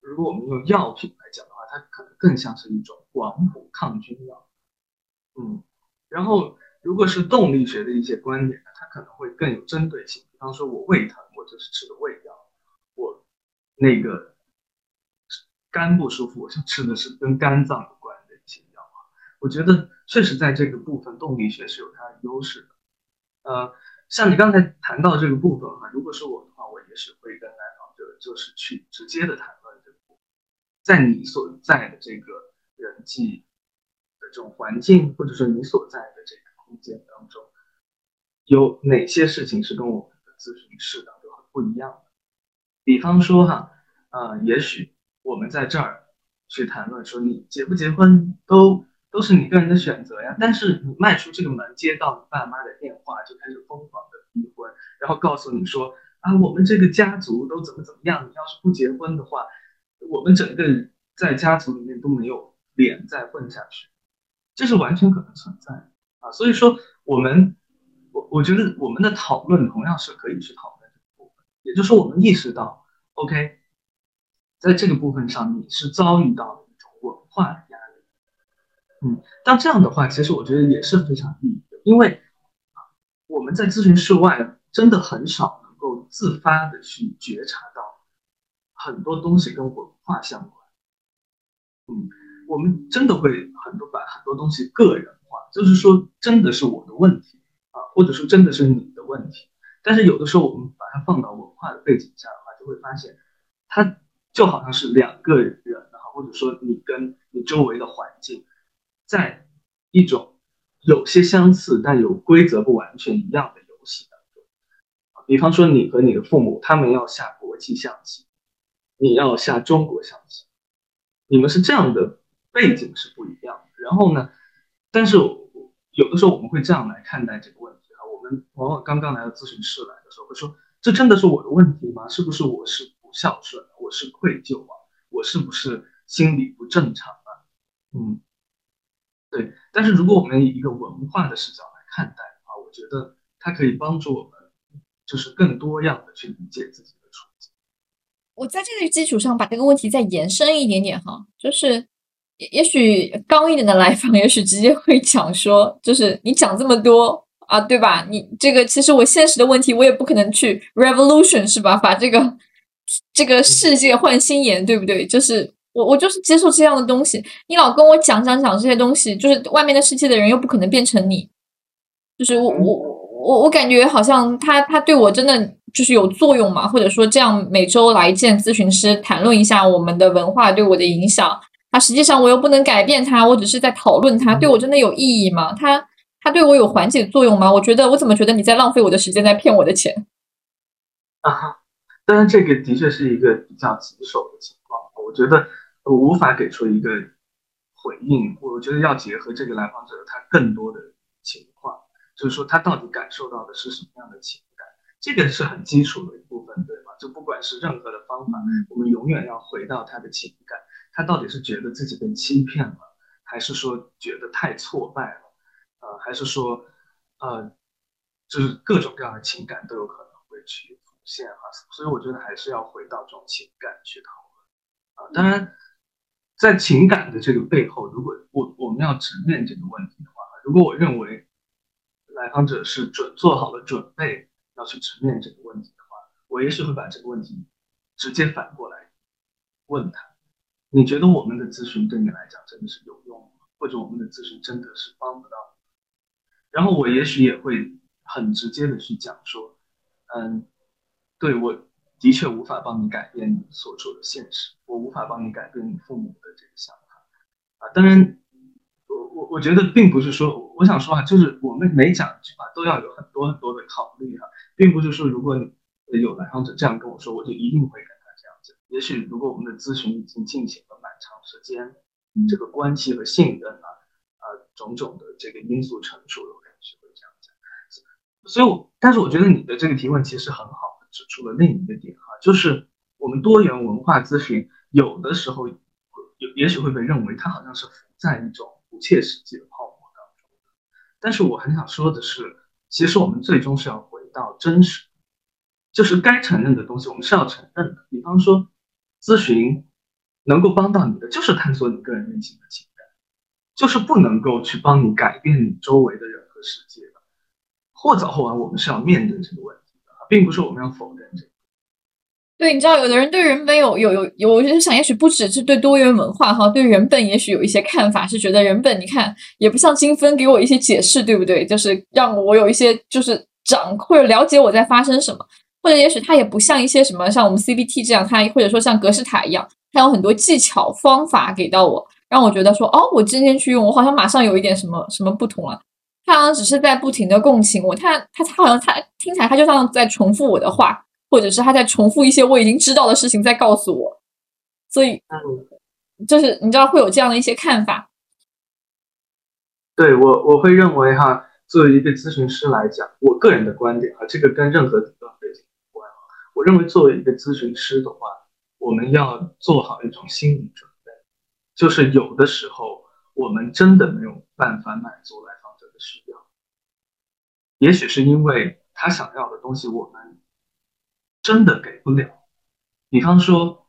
如果我们用药品来讲的话，它可能更像是一种广谱抗菌药，嗯，然后如果是动力学的一些观点，它可能会更有针对性，比方说我胃疼，我就是吃的胃药，我那个。肝不舒服，我就吃的是跟肝脏有关的一些药。我觉得确实在这个部分动力学是有它的优势的。呃，像你刚才谈到这个部分哈，如果是我的话，我也是会跟来访者就是去直接的谈论这个，在你所在的这个人际的这种环境，或者说你所在的这个空间当中，有哪些事情是跟我们的咨询室的都很不一样的？比方说哈，呃，也许。我们在这儿去谈论说你结不结婚都都是你个人的选择呀，但是你迈出这个门，接到你爸妈的电话，就开始疯狂的逼婚，然后告诉你说啊，我们这个家族都怎么怎么样，你要是不结婚的话，我们整个在家族里面都没有脸再混下去，这是完全可能存在的啊。所以说，我们我觉得我们的讨论同样是可以去讨论这个部分，也就是，我们意识到，OK。在这个部分上，你是遭遇到了一种文化的压力，嗯，但这样的话，其实我觉得也是非常有意义的，因为，我们在咨询室外真的很少能够自发的去觉察到很多东西跟文化相关，嗯，我们真的会很多把很多东西个人化，就是说真的是我的问题，或者说真的是你的问题，但是有的时候我们把它放到文化的背景下的话，就会发现它。就好像是两个人啊，或者说你跟你周围的环境，在一种有些相似但有规则不完全一样的游戏当中，比方说你和你的父母，他们要下国际象棋，你要下中国象棋，你们是这样的背景是不一样的。然后呢，但是有的时候我们会这样来看待这个，往往刚刚来到咨询室来的时候会说，这真的是我的问题吗？是不是我是？不孝顺，我是愧疚啊，我是不是心理不正常啊？嗯，对。但是如果我们以一个文化的视角来看待的话，我觉得它可以帮助我们，就是更多样的去理解自己的处境。我在这个基础上把这个问题再延伸一点点哈，就是也也许刚一点的来访，也许直接会讲说，就是你讲这么多啊，对吧？你这个其实我现实的问题，我也不可能去 revolution 是吧？把这个。这个世界换新颜，对不对？就是我，我就是接受这样的东西。你老跟我讲讲讲这些东西，就是外面的世界的人又不可能变成你。就是我我我我感觉好像他他对我真的就是有作用嘛？或者说这样每周来见咨询师谈论一下我们的文化对我的影响，啊实际上我又不能改变他，我只是在讨论他，对我真的有意义吗？他他对我有缓解作用吗？我觉得我怎么觉得你在浪费我的时间，在骗我的钱？啊哈。当然，这个的确是一个比较棘手的情况，我觉得我无法给出一个回应。我觉得要结合这个来访者他更多的情况，就是说他到底感受到的是什么样的情感，这个是很基础的一部分，对吗？就不管是任何的方法，我们永远要回到他的情感，他到底是觉得自己被欺骗了，还是说觉得太挫败了，呃，还是说，呃，就是各种各样的情感都有可能会去。浮现哈，所以我觉得还是要回到这种情感去讨论啊。当然，在情感的这个背后，如果我我们要直面这个问题的话，如果我认为来访者是准做好了准备要去直面这个问题的话，我也许会把这个问题直接反过来问他：你觉得我们的咨询对你来讲真的是有用吗？或者我们的咨询真的是帮不到你？然后我也许也会很直接的去讲说，嗯。对，我的确无法帮你改变你所处的现实，我无法帮你改变你父母的这个想法啊。当然，我我我觉得并不是说，我想说啊，就是我们每讲一句话都要有很多很多的考虑啊，并不是说如果你有来访者这样跟我说，我就一定会跟他这样讲。也许如果我们的咨询已经进行了蛮长时间，这个关系和信任啊，啊种种的这个因素成熟了。所以，我但是我觉得你的这个提问其实很好。指出了另一个点哈，就是我们多元文化咨询有的时候有也许会被认为它好像是浮在一种不切实际的泡沫当中。但是我很想说的是，其实我们最终是要回到真实，就是该承认的东西我们是要承认的。比方说，咨询能够帮到你的就是探索你个人内心的情感，就是不能够去帮你改变你周围的人和世界的。或早或晚，我们是要面对这个问题的，并不是我们要否认这个。对，你知道，有的人对人本有有有有，我就想，也许不只是对多元文化哈，对人本也许有一些看法，是觉得人本，你看也不像金分给我一些解释，对不对？就是让我有一些就是掌或者了解我在发生什么，或者也许他也不像一些什么像我们 CBT 这样，他或者说像格式塔一样，他有很多技巧方法给到我，让我觉得说，哦，我今天去用，我好像马上有一点什么什么不同了。他好像只是在不停的共情我，他他他好像他听起来他就像在重复我的话，或者是他在重复一些我已经知道的事情在告诉我，所以就是你知道会有这样的一些看法。对我我会认为哈，作为一个咨询师来讲，我个人的观点啊，这个跟任何理论背景无关啊。我认为作为一个咨询师的话，我们要做好一种心理准备，就是有的时候我们真的没有办法满足来。也许是因为他想要的东西我们真的给不了。比方说，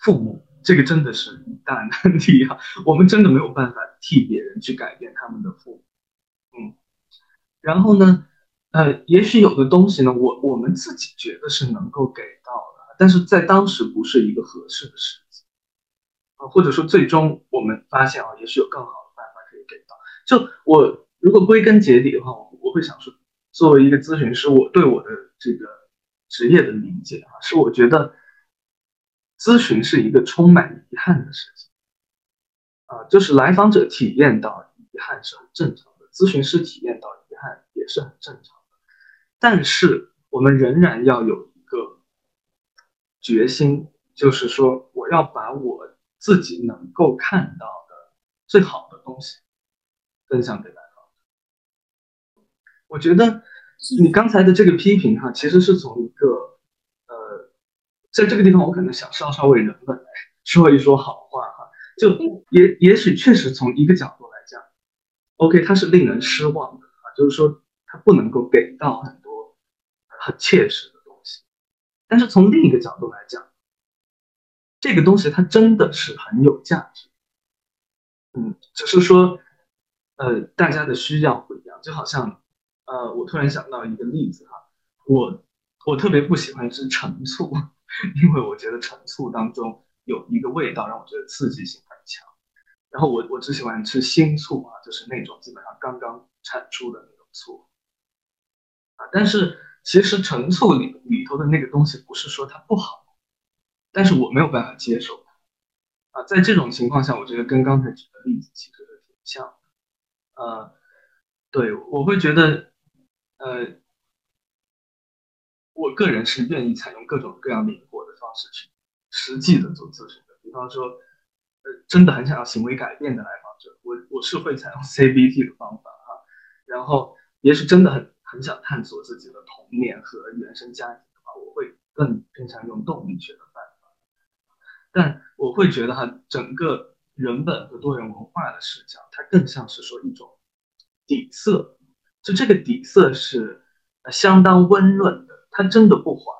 父母，这个真的是一大难题啊！我们真的没有办法替别人去改变他们的父母。嗯，然后呢，呃，也许有的东西呢，我我们自己觉得是能够给到的，但是在当时不是一个合适的时机啊，或者说最终我们发现啊，也许有更好的办法可以给到。就我如果归根结底的话，我会想说，作为一个咨询师，我对我的这个职业的理解啊，是我觉得咨询是一个充满遗憾的事情啊，就是来访者体验到遗憾是很正常的，咨询师体验到遗憾也是很正常的，但是我们仍然要有一个决心，就是说我要把我自己能够看到的最好的东西。分享给我觉得你刚才的这个批评哈，其实是从一个呃，在这个地方我可能想稍稍为人本来说一说好话哈，就也也许确实从一个角度来讲，OK，它是令人失望的啊，就是说它不能够给到很多很切实的东西，但是从另一个角度来讲，这个东西它真的是很有价值，嗯，只是说。呃，大家的需要不一样，就好像，呃，我突然想到一个例子哈，我我特别不喜欢吃陈醋，因为我觉得陈醋当中有一个味道让我觉得刺激性很强，然后我我只喜欢吃新醋啊，就是那种基本上刚刚产出的那种醋，啊，但是其实陈醋里里头的那个东西不是说它不好，但是我没有办法接受。它，啊，在这种情况下，我觉得跟刚才举的例子其实挺像。的。呃，对我会觉得，呃，我个人是愿意采用各种各样灵活的方式去实际的做咨询的。比方说，呃，真的很想要行为改变的来访者，我我是会采用 CBT 的方法哈。然后，也许真的很很想探索自己的童年和原生家庭的话，我会更偏向用动力学的办法。但我会觉得哈，整个。人本和多元文化的视角，它更像是说一种底色，就这个底色是相当温润的，它真的不滑，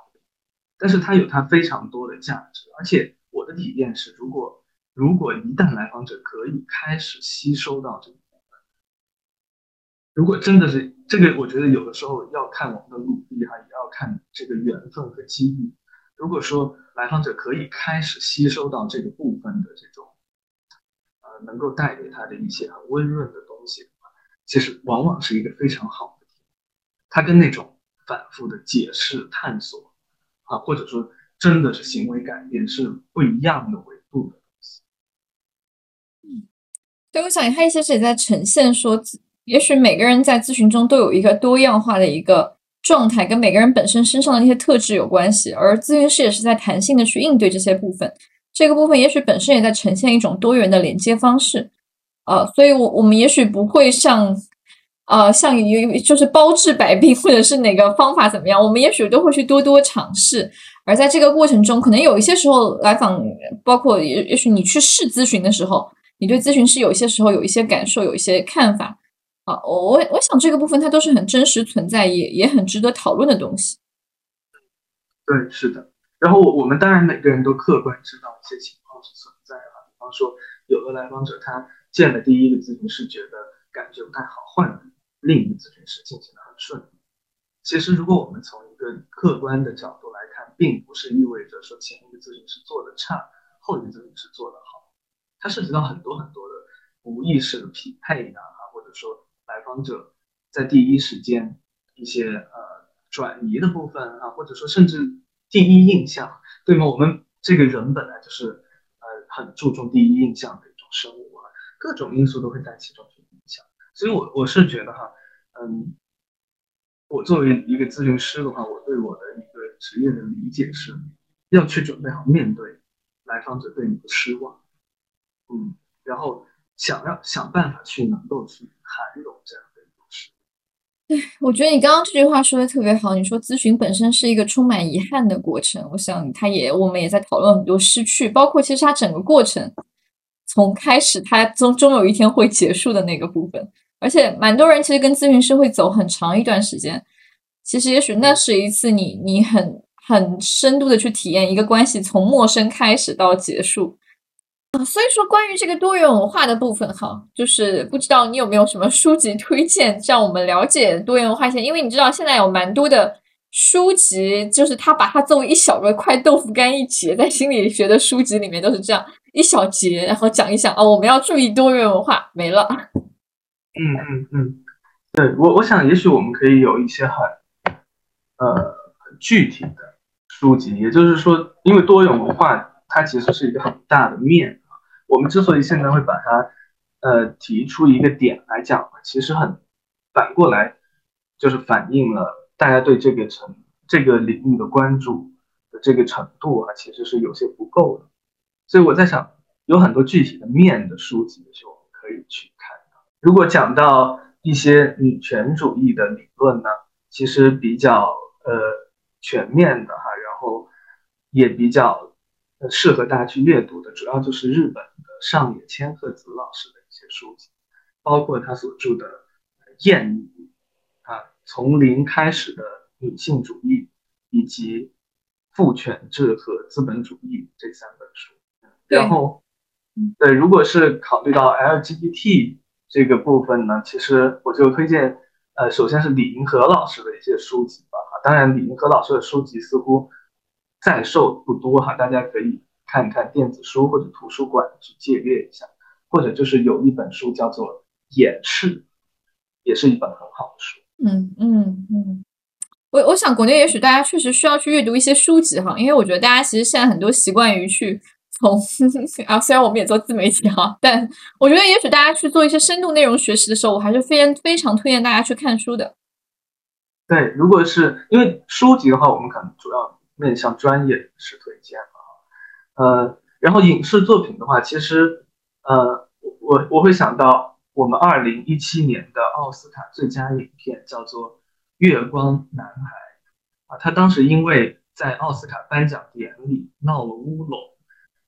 但是它有它非常多的价值。而且我的体验是，如果如果一旦来访者可以开始吸收到这个，如果真的是这个，我觉得有的时候要看我们的努力哈，也要看这个缘分和机遇。如果说来访者可以开始吸收到这个部分的这种。呃能够带给他的一些很温润的，其实往往是一个非常好的。它跟那种反复的解释、探索啊，或者说真的是行为改变是不一样的维度的东西。嗯，对，我想他一些是也在呈现说，也许每个人在咨询中都有一个多样化的一个状态，跟每个人本身身上的那些特质有关系，而咨询师也是在弹性的去应对这些部分。这个部分也许本身也在呈现一种多元的连接方式，呃，所以，我我们也许不会像，呃，像一就是包治百病，或者是哪个方法怎么样，我们也许都会去多多尝试，而在这个过程中，可能有一些时候来访，包括也也许你去试咨询的时候，你对咨询师有些时候有一些感受，有一些看法啊。我我我想这个部分它都是很真实存在，也也很值得讨论的东西。对，是的。然后我我们当然每个人都客观知道一些情况是存在的，比方说有的来访者他见了第一个咨询师觉得感觉不太好，换了另一个咨询师进行的很顺利。其实如果我们从一个客观的角度来看，并不是意味着说前一个咨询师做的差，后一个咨询师做的好，它涉及到很多很多的无意识的匹配啊，或者说来访者在第一时间一些呃转移的部分啊，或者说甚至第一印象，对吗？我们这个人本来就是呃很注重第一印象的一种生物，各种因素都会在其中去影响，所以我我是觉得哈，嗯。我作为一个咨询师的话，我对我的一个职业的理解是，要去准备好面对来访者对你的失望，嗯，然后想要想办法去能够去涵容这样的一个事。对，我觉得你刚刚这句话说的特别好。你说咨询本身是一个充满遗憾的过程，我想他也我们也在讨论很多失去，包括其实它整个过程从开始，它终终有一天会结束的那个部分。而且蛮多人其实跟咨询师会走很长一段时间，其实也许那是一次你你很很深度的去体验一个关系从陌生开始到结束啊。所以说关于这个多元文化的部分哈，就是不知道你有没有什么书籍推荐，让我们了解多元文化线？因为你知道现在有蛮多的书籍，就是他把它作为一小个块豆腐干一起，在心理学的书籍里面都是这样一小节，然后讲一讲啊，我们要注意多元文化，没了。嗯嗯嗯，对我我想也许我们可以有一些很呃具体的书籍，也就是说，因为多元文化它其实是一个很大的面啊。我们之所以现在会把它呃提出一个点来讲，其实很反过来就是反映了大家对这个程这个领域的关注的这个程度啊，其实是有些不够的。所以我在想，有很多具体的面的书籍，是我们可以去看的。如果讲到一些女权主义的理论呢，其实比较呃全面的哈，然后也比较适合大家去阅读的，主要就是日本的上野千鹤子老师的一些书籍，包括他所著的《厌女》啊，从零开始的女性主义，以及《父权制和资本主义》这三本书。然后，对，如果是考虑到 LGBT。这个部分呢，其实我就推荐，呃，首先是李银河老师的一些书籍吧，哈，当然李银河老师的书籍似乎在售不多哈，大家可以看看电子书或者图书馆去借阅一下，或者就是有一本书叫做《演示》，也是一本很好的书。嗯嗯嗯，我我想国内也许大家确实需要去阅读一些书籍哈，因为我觉得大家其实现在很多习惯于去。从 啊，虽然我们也做自媒体哈，但我觉得也许大家去做一些深度内容学习的时候，我还是非常非常推荐大家去看书的。对，如果是因为书籍的话，我们可能主要面向专业人士推荐嘛。呃，然后影视作品的话，其实呃，我我会想到我们二零一七年的奥斯卡最佳影片叫做《月光男孩》啊，他当时因为在奥斯卡颁奖典礼闹了乌龙。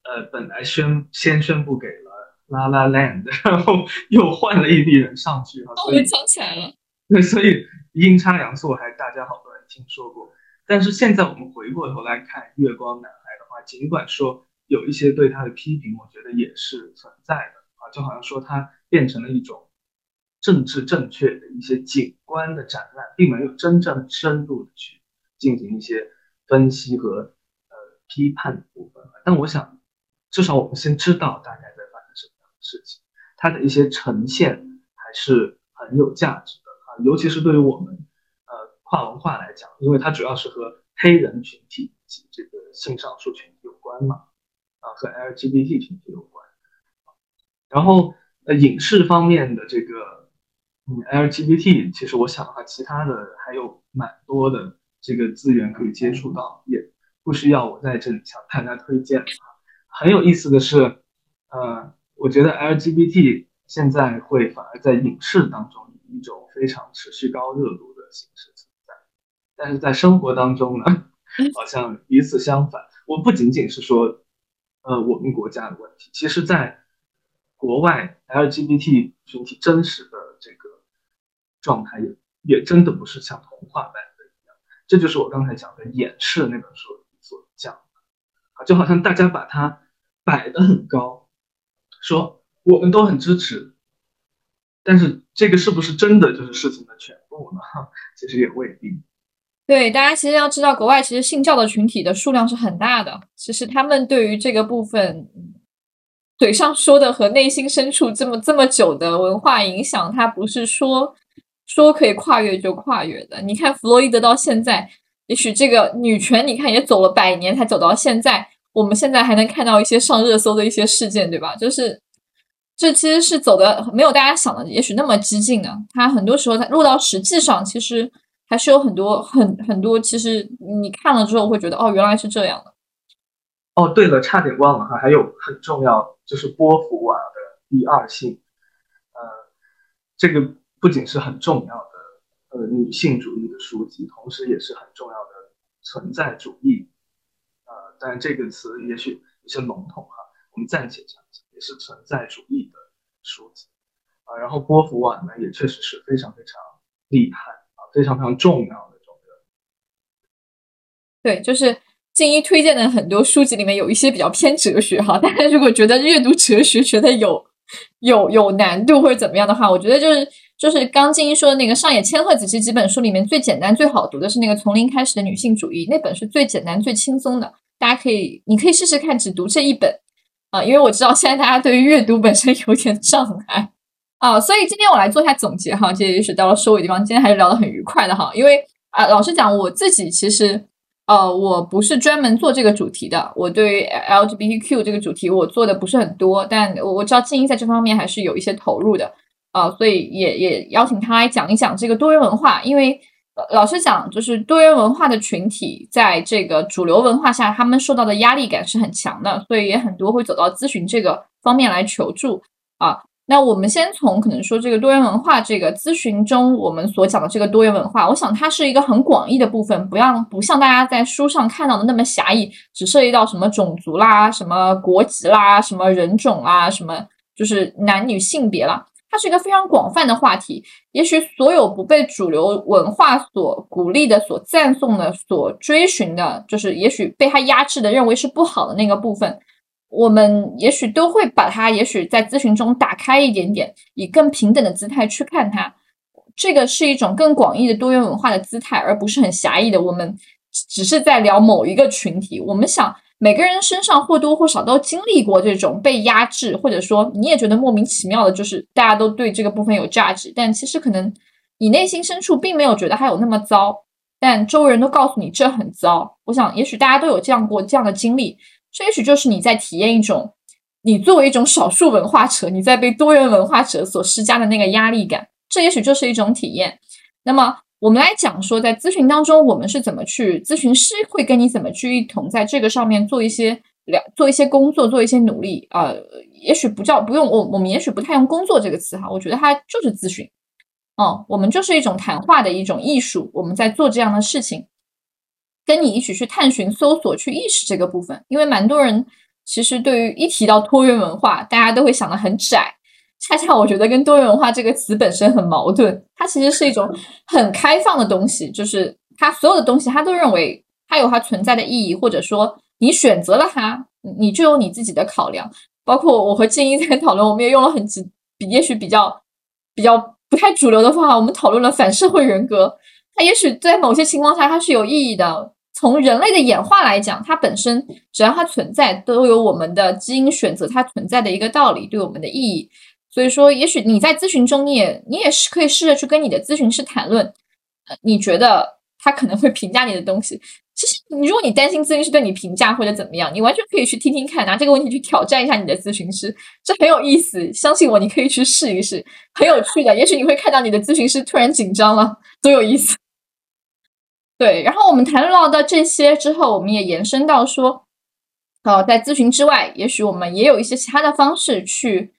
呃，本来宣先宣布给了《La La Land 》，然后又换了一批人上去，哈，所以抢起来了。对，所以阴差阳错，还大家好多人听说过。但是现在我们回过头来看《月光男孩》的话，尽管说有一些对他的批评，我觉得也是存在的啊，就好像说他变成了一种政治正确的一些景观的展览，并没有真正深入的去进行一些分析和呃批判的部分。但我想。至少我们先知道大概在发生什么样的事情，它的一些呈现还是很有价值的啊，尤其是对于我们呃跨文化来讲，因为它主要是和黑人群体及这个性少数群体有关嘛，啊和 LGBT 群体有关。然后呃影视方面的这个嗯 LGBT，其实我想的话，其他的还有蛮多的这个资源可以接触到，也不需要我在这里向大家推荐。很有意思的是，呃，我觉得 LGBT 现在会反而在影视当中以一种非常持续高热度的形式存在，但是在生活当中呢，好像彼此相反。我不仅仅是说，呃，我们国家的问题，其实在国外 LGBT 群体真实的这个状态也也真的不是像童话般的一样。这就是我刚才讲的《掩饰》那本书所讲的啊，就好像大家把它摆得很高，说我们都很支持，但是这个是不是真的就是事情的全部呢？其实也未必。对，大家其实要知道，国外其实信教的群体的数量是很大的。其实他们对于这个部分，嘴上说的和内心深处这么这么久的文化影响，它不是说说可以跨越就跨越的。你看弗洛伊德到现在，也许这个女权，你看也走了百年才走到现在，我们现在还能看到一些上热搜的一些事件，对吧？就是这其实是走的没有大家想的也许那么激进的。它很多时候它落到实际上，其实。还是有很多很很多，其实你看了之后会觉得，哦，原来是这样的。哦，对了，差点忘了哈，还有很重要就是波伏娃的第二性，呃，这个不仅是很重要的呃女性主义的书籍，同时也是很重要的存在主义，呃，但这个词也许有些笼统哈，我们暂且讲讲，也是存在主义的书籍啊。然后波伏娃呢，也确实是非常非常厉害啊。非常非常重要的种人，对，就是静一推荐的很多书籍里面有一些比较偏哲学哈，大家如果觉得阅读哲学觉得有有有难度或者怎么样的话，我觉得就是就是刚静一说的那个上野千鹤子，其实几本书里面最简单最好读的是那个从零开始的女性主义，那本是最简单最轻松的，大家可以你可以试试看，只读这一本啊，因为我知道现在大家对于阅读本身有点障碍。啊，所以今天我来做一下总结哈，这也是到了收尾地方。今天还是聊得很愉快的哈，因为啊，老实讲，我自己其实呃，我不是专门做这个主题的，我对于 LGBTQ 这个主题我做的不是很多，但我我知道静音在这方面还是有一些投入的啊，所以也也邀请他来讲一讲这个多元文化，因为老实讲，就是多元文化的群体在这个主流文化下，他们受到的压力感是很强的，所以也很多会走到咨询这个方面来求助啊。那我们先从可能说这个多元文化这个咨询中，我们所讲的这个多元文化，我想它是一个很广义的部分，不要不像大家在书上看到的那么狭义，只涉及到什么种族啦、什么国籍啦、什么人种啊、什么就是男女性别啦，它是一个非常广泛的话题。也许所有不被主流文化所鼓励的、所赞颂的、所追寻的，就是也许被他压制的、认为是不好的那个部分。我们也许都会把它，也许在咨询中打开一点点，以更平等的姿态去看它。这个是一种更广义的多元文化的姿态，而不是很狭义的。我们只是在聊某一个群体。我们想每个人身上或多或少都经历过这种被压制，或者说你也觉得莫名其妙的，就是大家都对这个部分有价值，但其实可能你内心深处并没有觉得它有那么糟，但周围人都告诉你这很糟。我想，也许大家都有这样过这样的经历。这也许就是你在体验一种，你作为一种少数文化者，你在被多元文化者所施加的那个压力感。这也许就是一种体验。那么，我们来讲说，在咨询当中，我们是怎么去，咨询师会跟你怎么去一同在这个上面做一些了，做一些工作，做一些努力啊。也许不叫不用我，我们也许不太用工作这个词哈。我觉得它就是咨询。哦，我们就是一种谈话的一种艺术，我们在做这样的事情。跟你一起去探寻、搜索、去意识这个部分，因为蛮多人其实对于一提到多元文化，大家都会想的很窄。恰恰我觉得跟多元文化这个词本身很矛盾，它其实是一种很开放的东西，就是它所有的东西，它都认为它有它存在的意义，或者说你选择了它，你就有你自己的考量。包括我和静怡在讨论，我们也用了很几，也许比较比较不太主流的话，我们讨论了反社会人格，它也许在某些情况下它是有意义的。从人类的演化来讲，它本身只要它存在，都有我们的基因选择它存在的一个道理，对我们的意义。所以说，也许你在咨询中，你也你也是可以试着去跟你的咨询师谈论，呃，你觉得他可能会评价你的东西。其实，你如果你担心咨询师对你评价或者怎么样，你完全可以去听听看，拿这个问题去挑战一下你的咨询师，这很有意思。相信我，你可以去试一试，很有趣的。也许你会看到你的咨询师突然紧张了，多有意思。对，然后我们谈论到的这些之后，我们也延伸到说，呃，在咨询之外，也许我们也有一些其他的方式去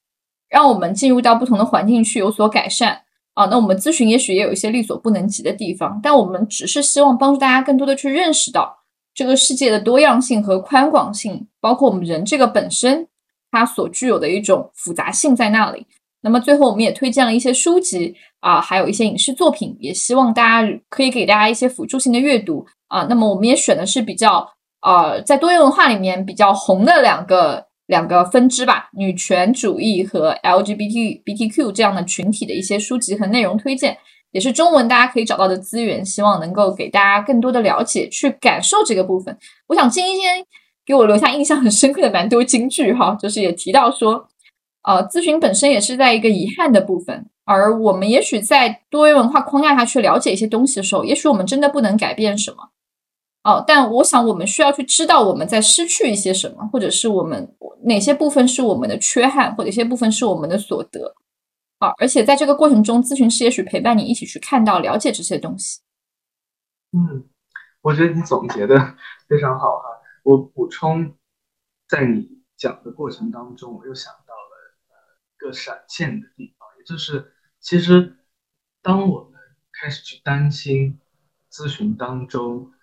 让我们进入到不同的环境去有所改善啊。那我们咨询也许也有一些力所不能及的地方，但我们只是希望帮助大家更多的去认识到这个世界的多样性和宽广性，包括我们人这个本身，它所具有的一种复杂性在那里。那么最后，我们也推荐了一些书籍啊，还有一些影视作品，也希望大家可以给大家一些辅助性的阅读啊。那么我们也选的是比较呃，在多元文化里面比较红的两个两个分支吧，女权主义和 LGBTBTQ 这样的群体的一些书籍和内容推荐，也是中文大家可以找到的资源，希望能够给大家更多的了解，去感受这个部分。我想今天给我留下印象很深刻的蛮多金句哈，就是也提到说。呃，咨询本身也是在一个遗憾的部分，而我们也许在多元文化框架下去了解一些东西的时候，也许我们真的不能改变什么。哦，但我想我们需要去知道我们在失去一些什么，或者是我们哪些部分是我们的缺憾，或者一些部分是我们的所得。啊，而且在这个过程中，咨询师也许陪伴你一起去看到、了解这些东西。嗯，我觉得你总结的 非常好哈。我补充，在你讲的过程当中，我又想到了一。个闪现的地方，也就是其实，当我们开始去担心咨询当中，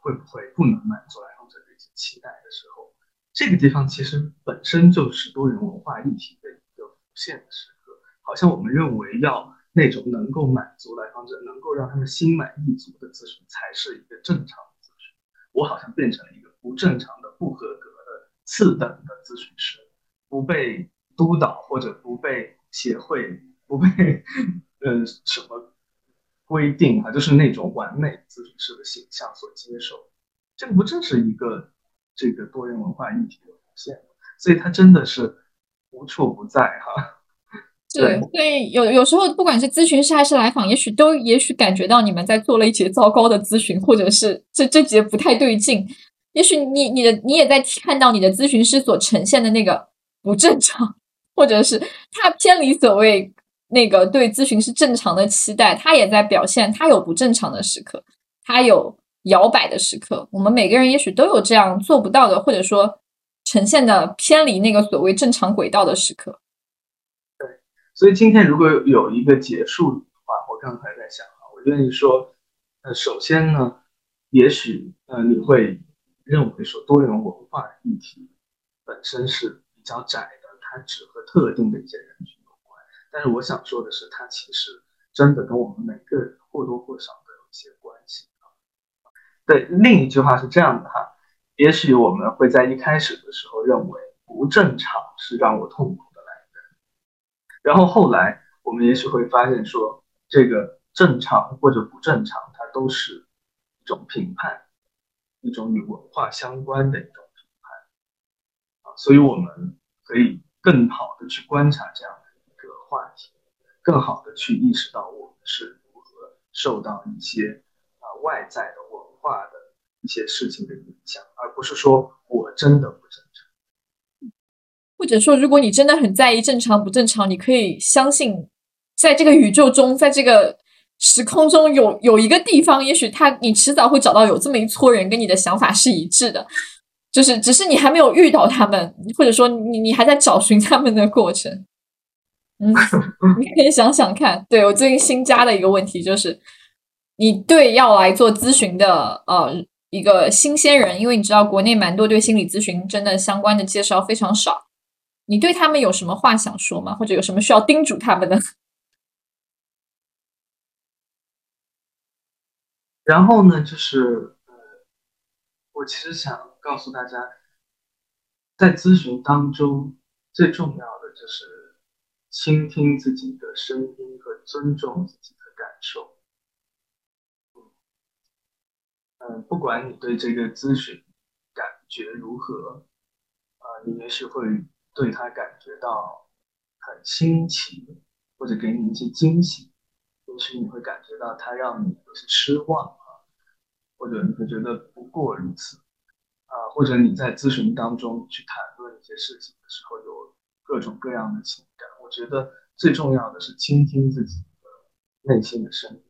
会不会不能满足来访者的一些期待的时候，这个地方其实本身就是多元文化议题的一个浮现的时刻。好像我们认为要那种能够满足来访者、能够让他们心满意足的咨询才是一个正常的咨询，我好像变成了一个不正常的、不合格的、次等的咨询师，不被。督导或者不被协会不被呃什么规定啊，就是那种完美咨询师的形象所接受，这个不正是一个这个多元文化议题的浮现吗所以它真的是无处不在哈。对，所以有有时候不管是咨询师还是来访，也许都也许感觉到你们在做了一节糟糕的咨询，或者是这这节不太对劲。也许你你的你也在看到你的咨询师所呈现的那个不正常。或者是他偏离所谓那个对咨询师正常的期待，他也在表现他有不正常的时刻，他有摇摆的时刻。我们每个人也许都有这样做不到的，或者说呈现的偏离那个所谓正常轨道的时刻。对，所以今天如果有一个结束的话，我刚才在想啊，我愿意说，呃，首先呢，也许呃你会认为说多元文化议题本身是比较窄的。它只和特定的一些人群，但是我想说的是，它其实真的跟我们每个人或多或少都有一些关系对，另一句话是这样的哈，也许我们会在一开始的时候认为不正常是让我痛苦的来源，然后后来我们也许会发现说，这个正常或者不正常，它都是一种评判，一种与文化相关的一种评判啊，所以我们可以。更好的去观察这样，更好的去意识到我们是如何受到一些啊外在的文化的一些事情的影响，而不是说我真的不正常。或者说，如果你真的很在意正常不正常，你可以相信，在这个宇宙中，在这个时空中有有一个地方，也许他你迟早会找到有这么一撮人跟你的想法是一致的。就是只是你还没有遇到他们，或者说你你还在找寻他们的过程。嗯，你可以想想看。对我最近新加的一个问题就是，你对要来做咨询的呃一个新鲜人，因为你知道国内蛮多对心理咨询真的相关的介绍非常少，你对他们有什么话想说吗？或者有什么需要叮嘱他们的？然后呢，就是呃，我其实想。告诉大家，在咨询当中，最重要的就是倾听自己的声音和尊重自己的感受。嗯，不管你对这个咨询感觉如何，啊，你也许会对他感觉到很新奇，或者给你一些惊喜；，也许你会感觉到他让你有些失望啊，或者你会觉得不过如此。啊，或者你在咨询当中去谈论一些事情的时候，有各种各样的情感。我觉得最重要的是倾听自己的内心的声音，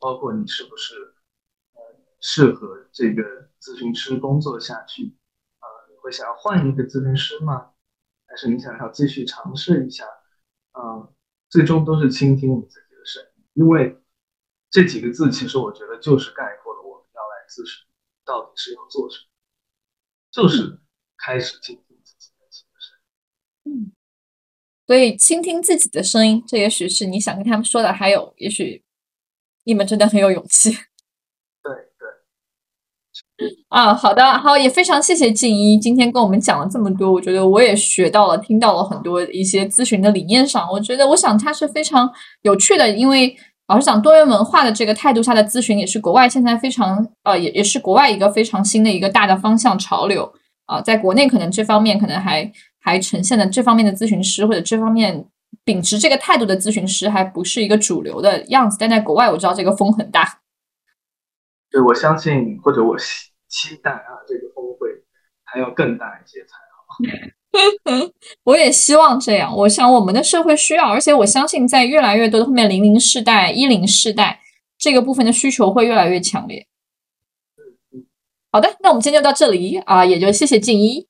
包括你是不是呃适合这个咨询师工作下去啊？你会想要换一个咨询师吗？还是你想要继续尝试一下？啊，最终都是倾听你自己的声音，因为这几个字其实我觉得就是概括了我们要来咨询。到底是要做什么，就是开始倾听自己的声音。嗯，所以倾听自己的声音，这也许是你想跟他们说的，还有也许你们真的很有勇气。对对 啊，好的，好，也非常谢谢静一今天跟我们讲了这么多，我觉得我也学到了，听到了很多一些咨询的理念上，我觉得我想它是非常有趣的，因为老实讲，多元文化的这个态度下的咨询也是国外现在非常呃，也也是国外一个非常新的一个大的方向潮流啊，在国内可能这方面可能还还呈现的这方面的咨询师或者这方面秉持这个态度的咨询师还不是一个主流的样子，但在国外我知道这个风很大。对，我相信或者我期期待啊，这个峰会还要更大一些才好。我也希望这样。我想我们的社会需要，而且我相信在越来越多的后面零零世代、一零世代这个部分的需求会越来越强烈。好的，那我们今天就到这里啊，也就谢谢静一。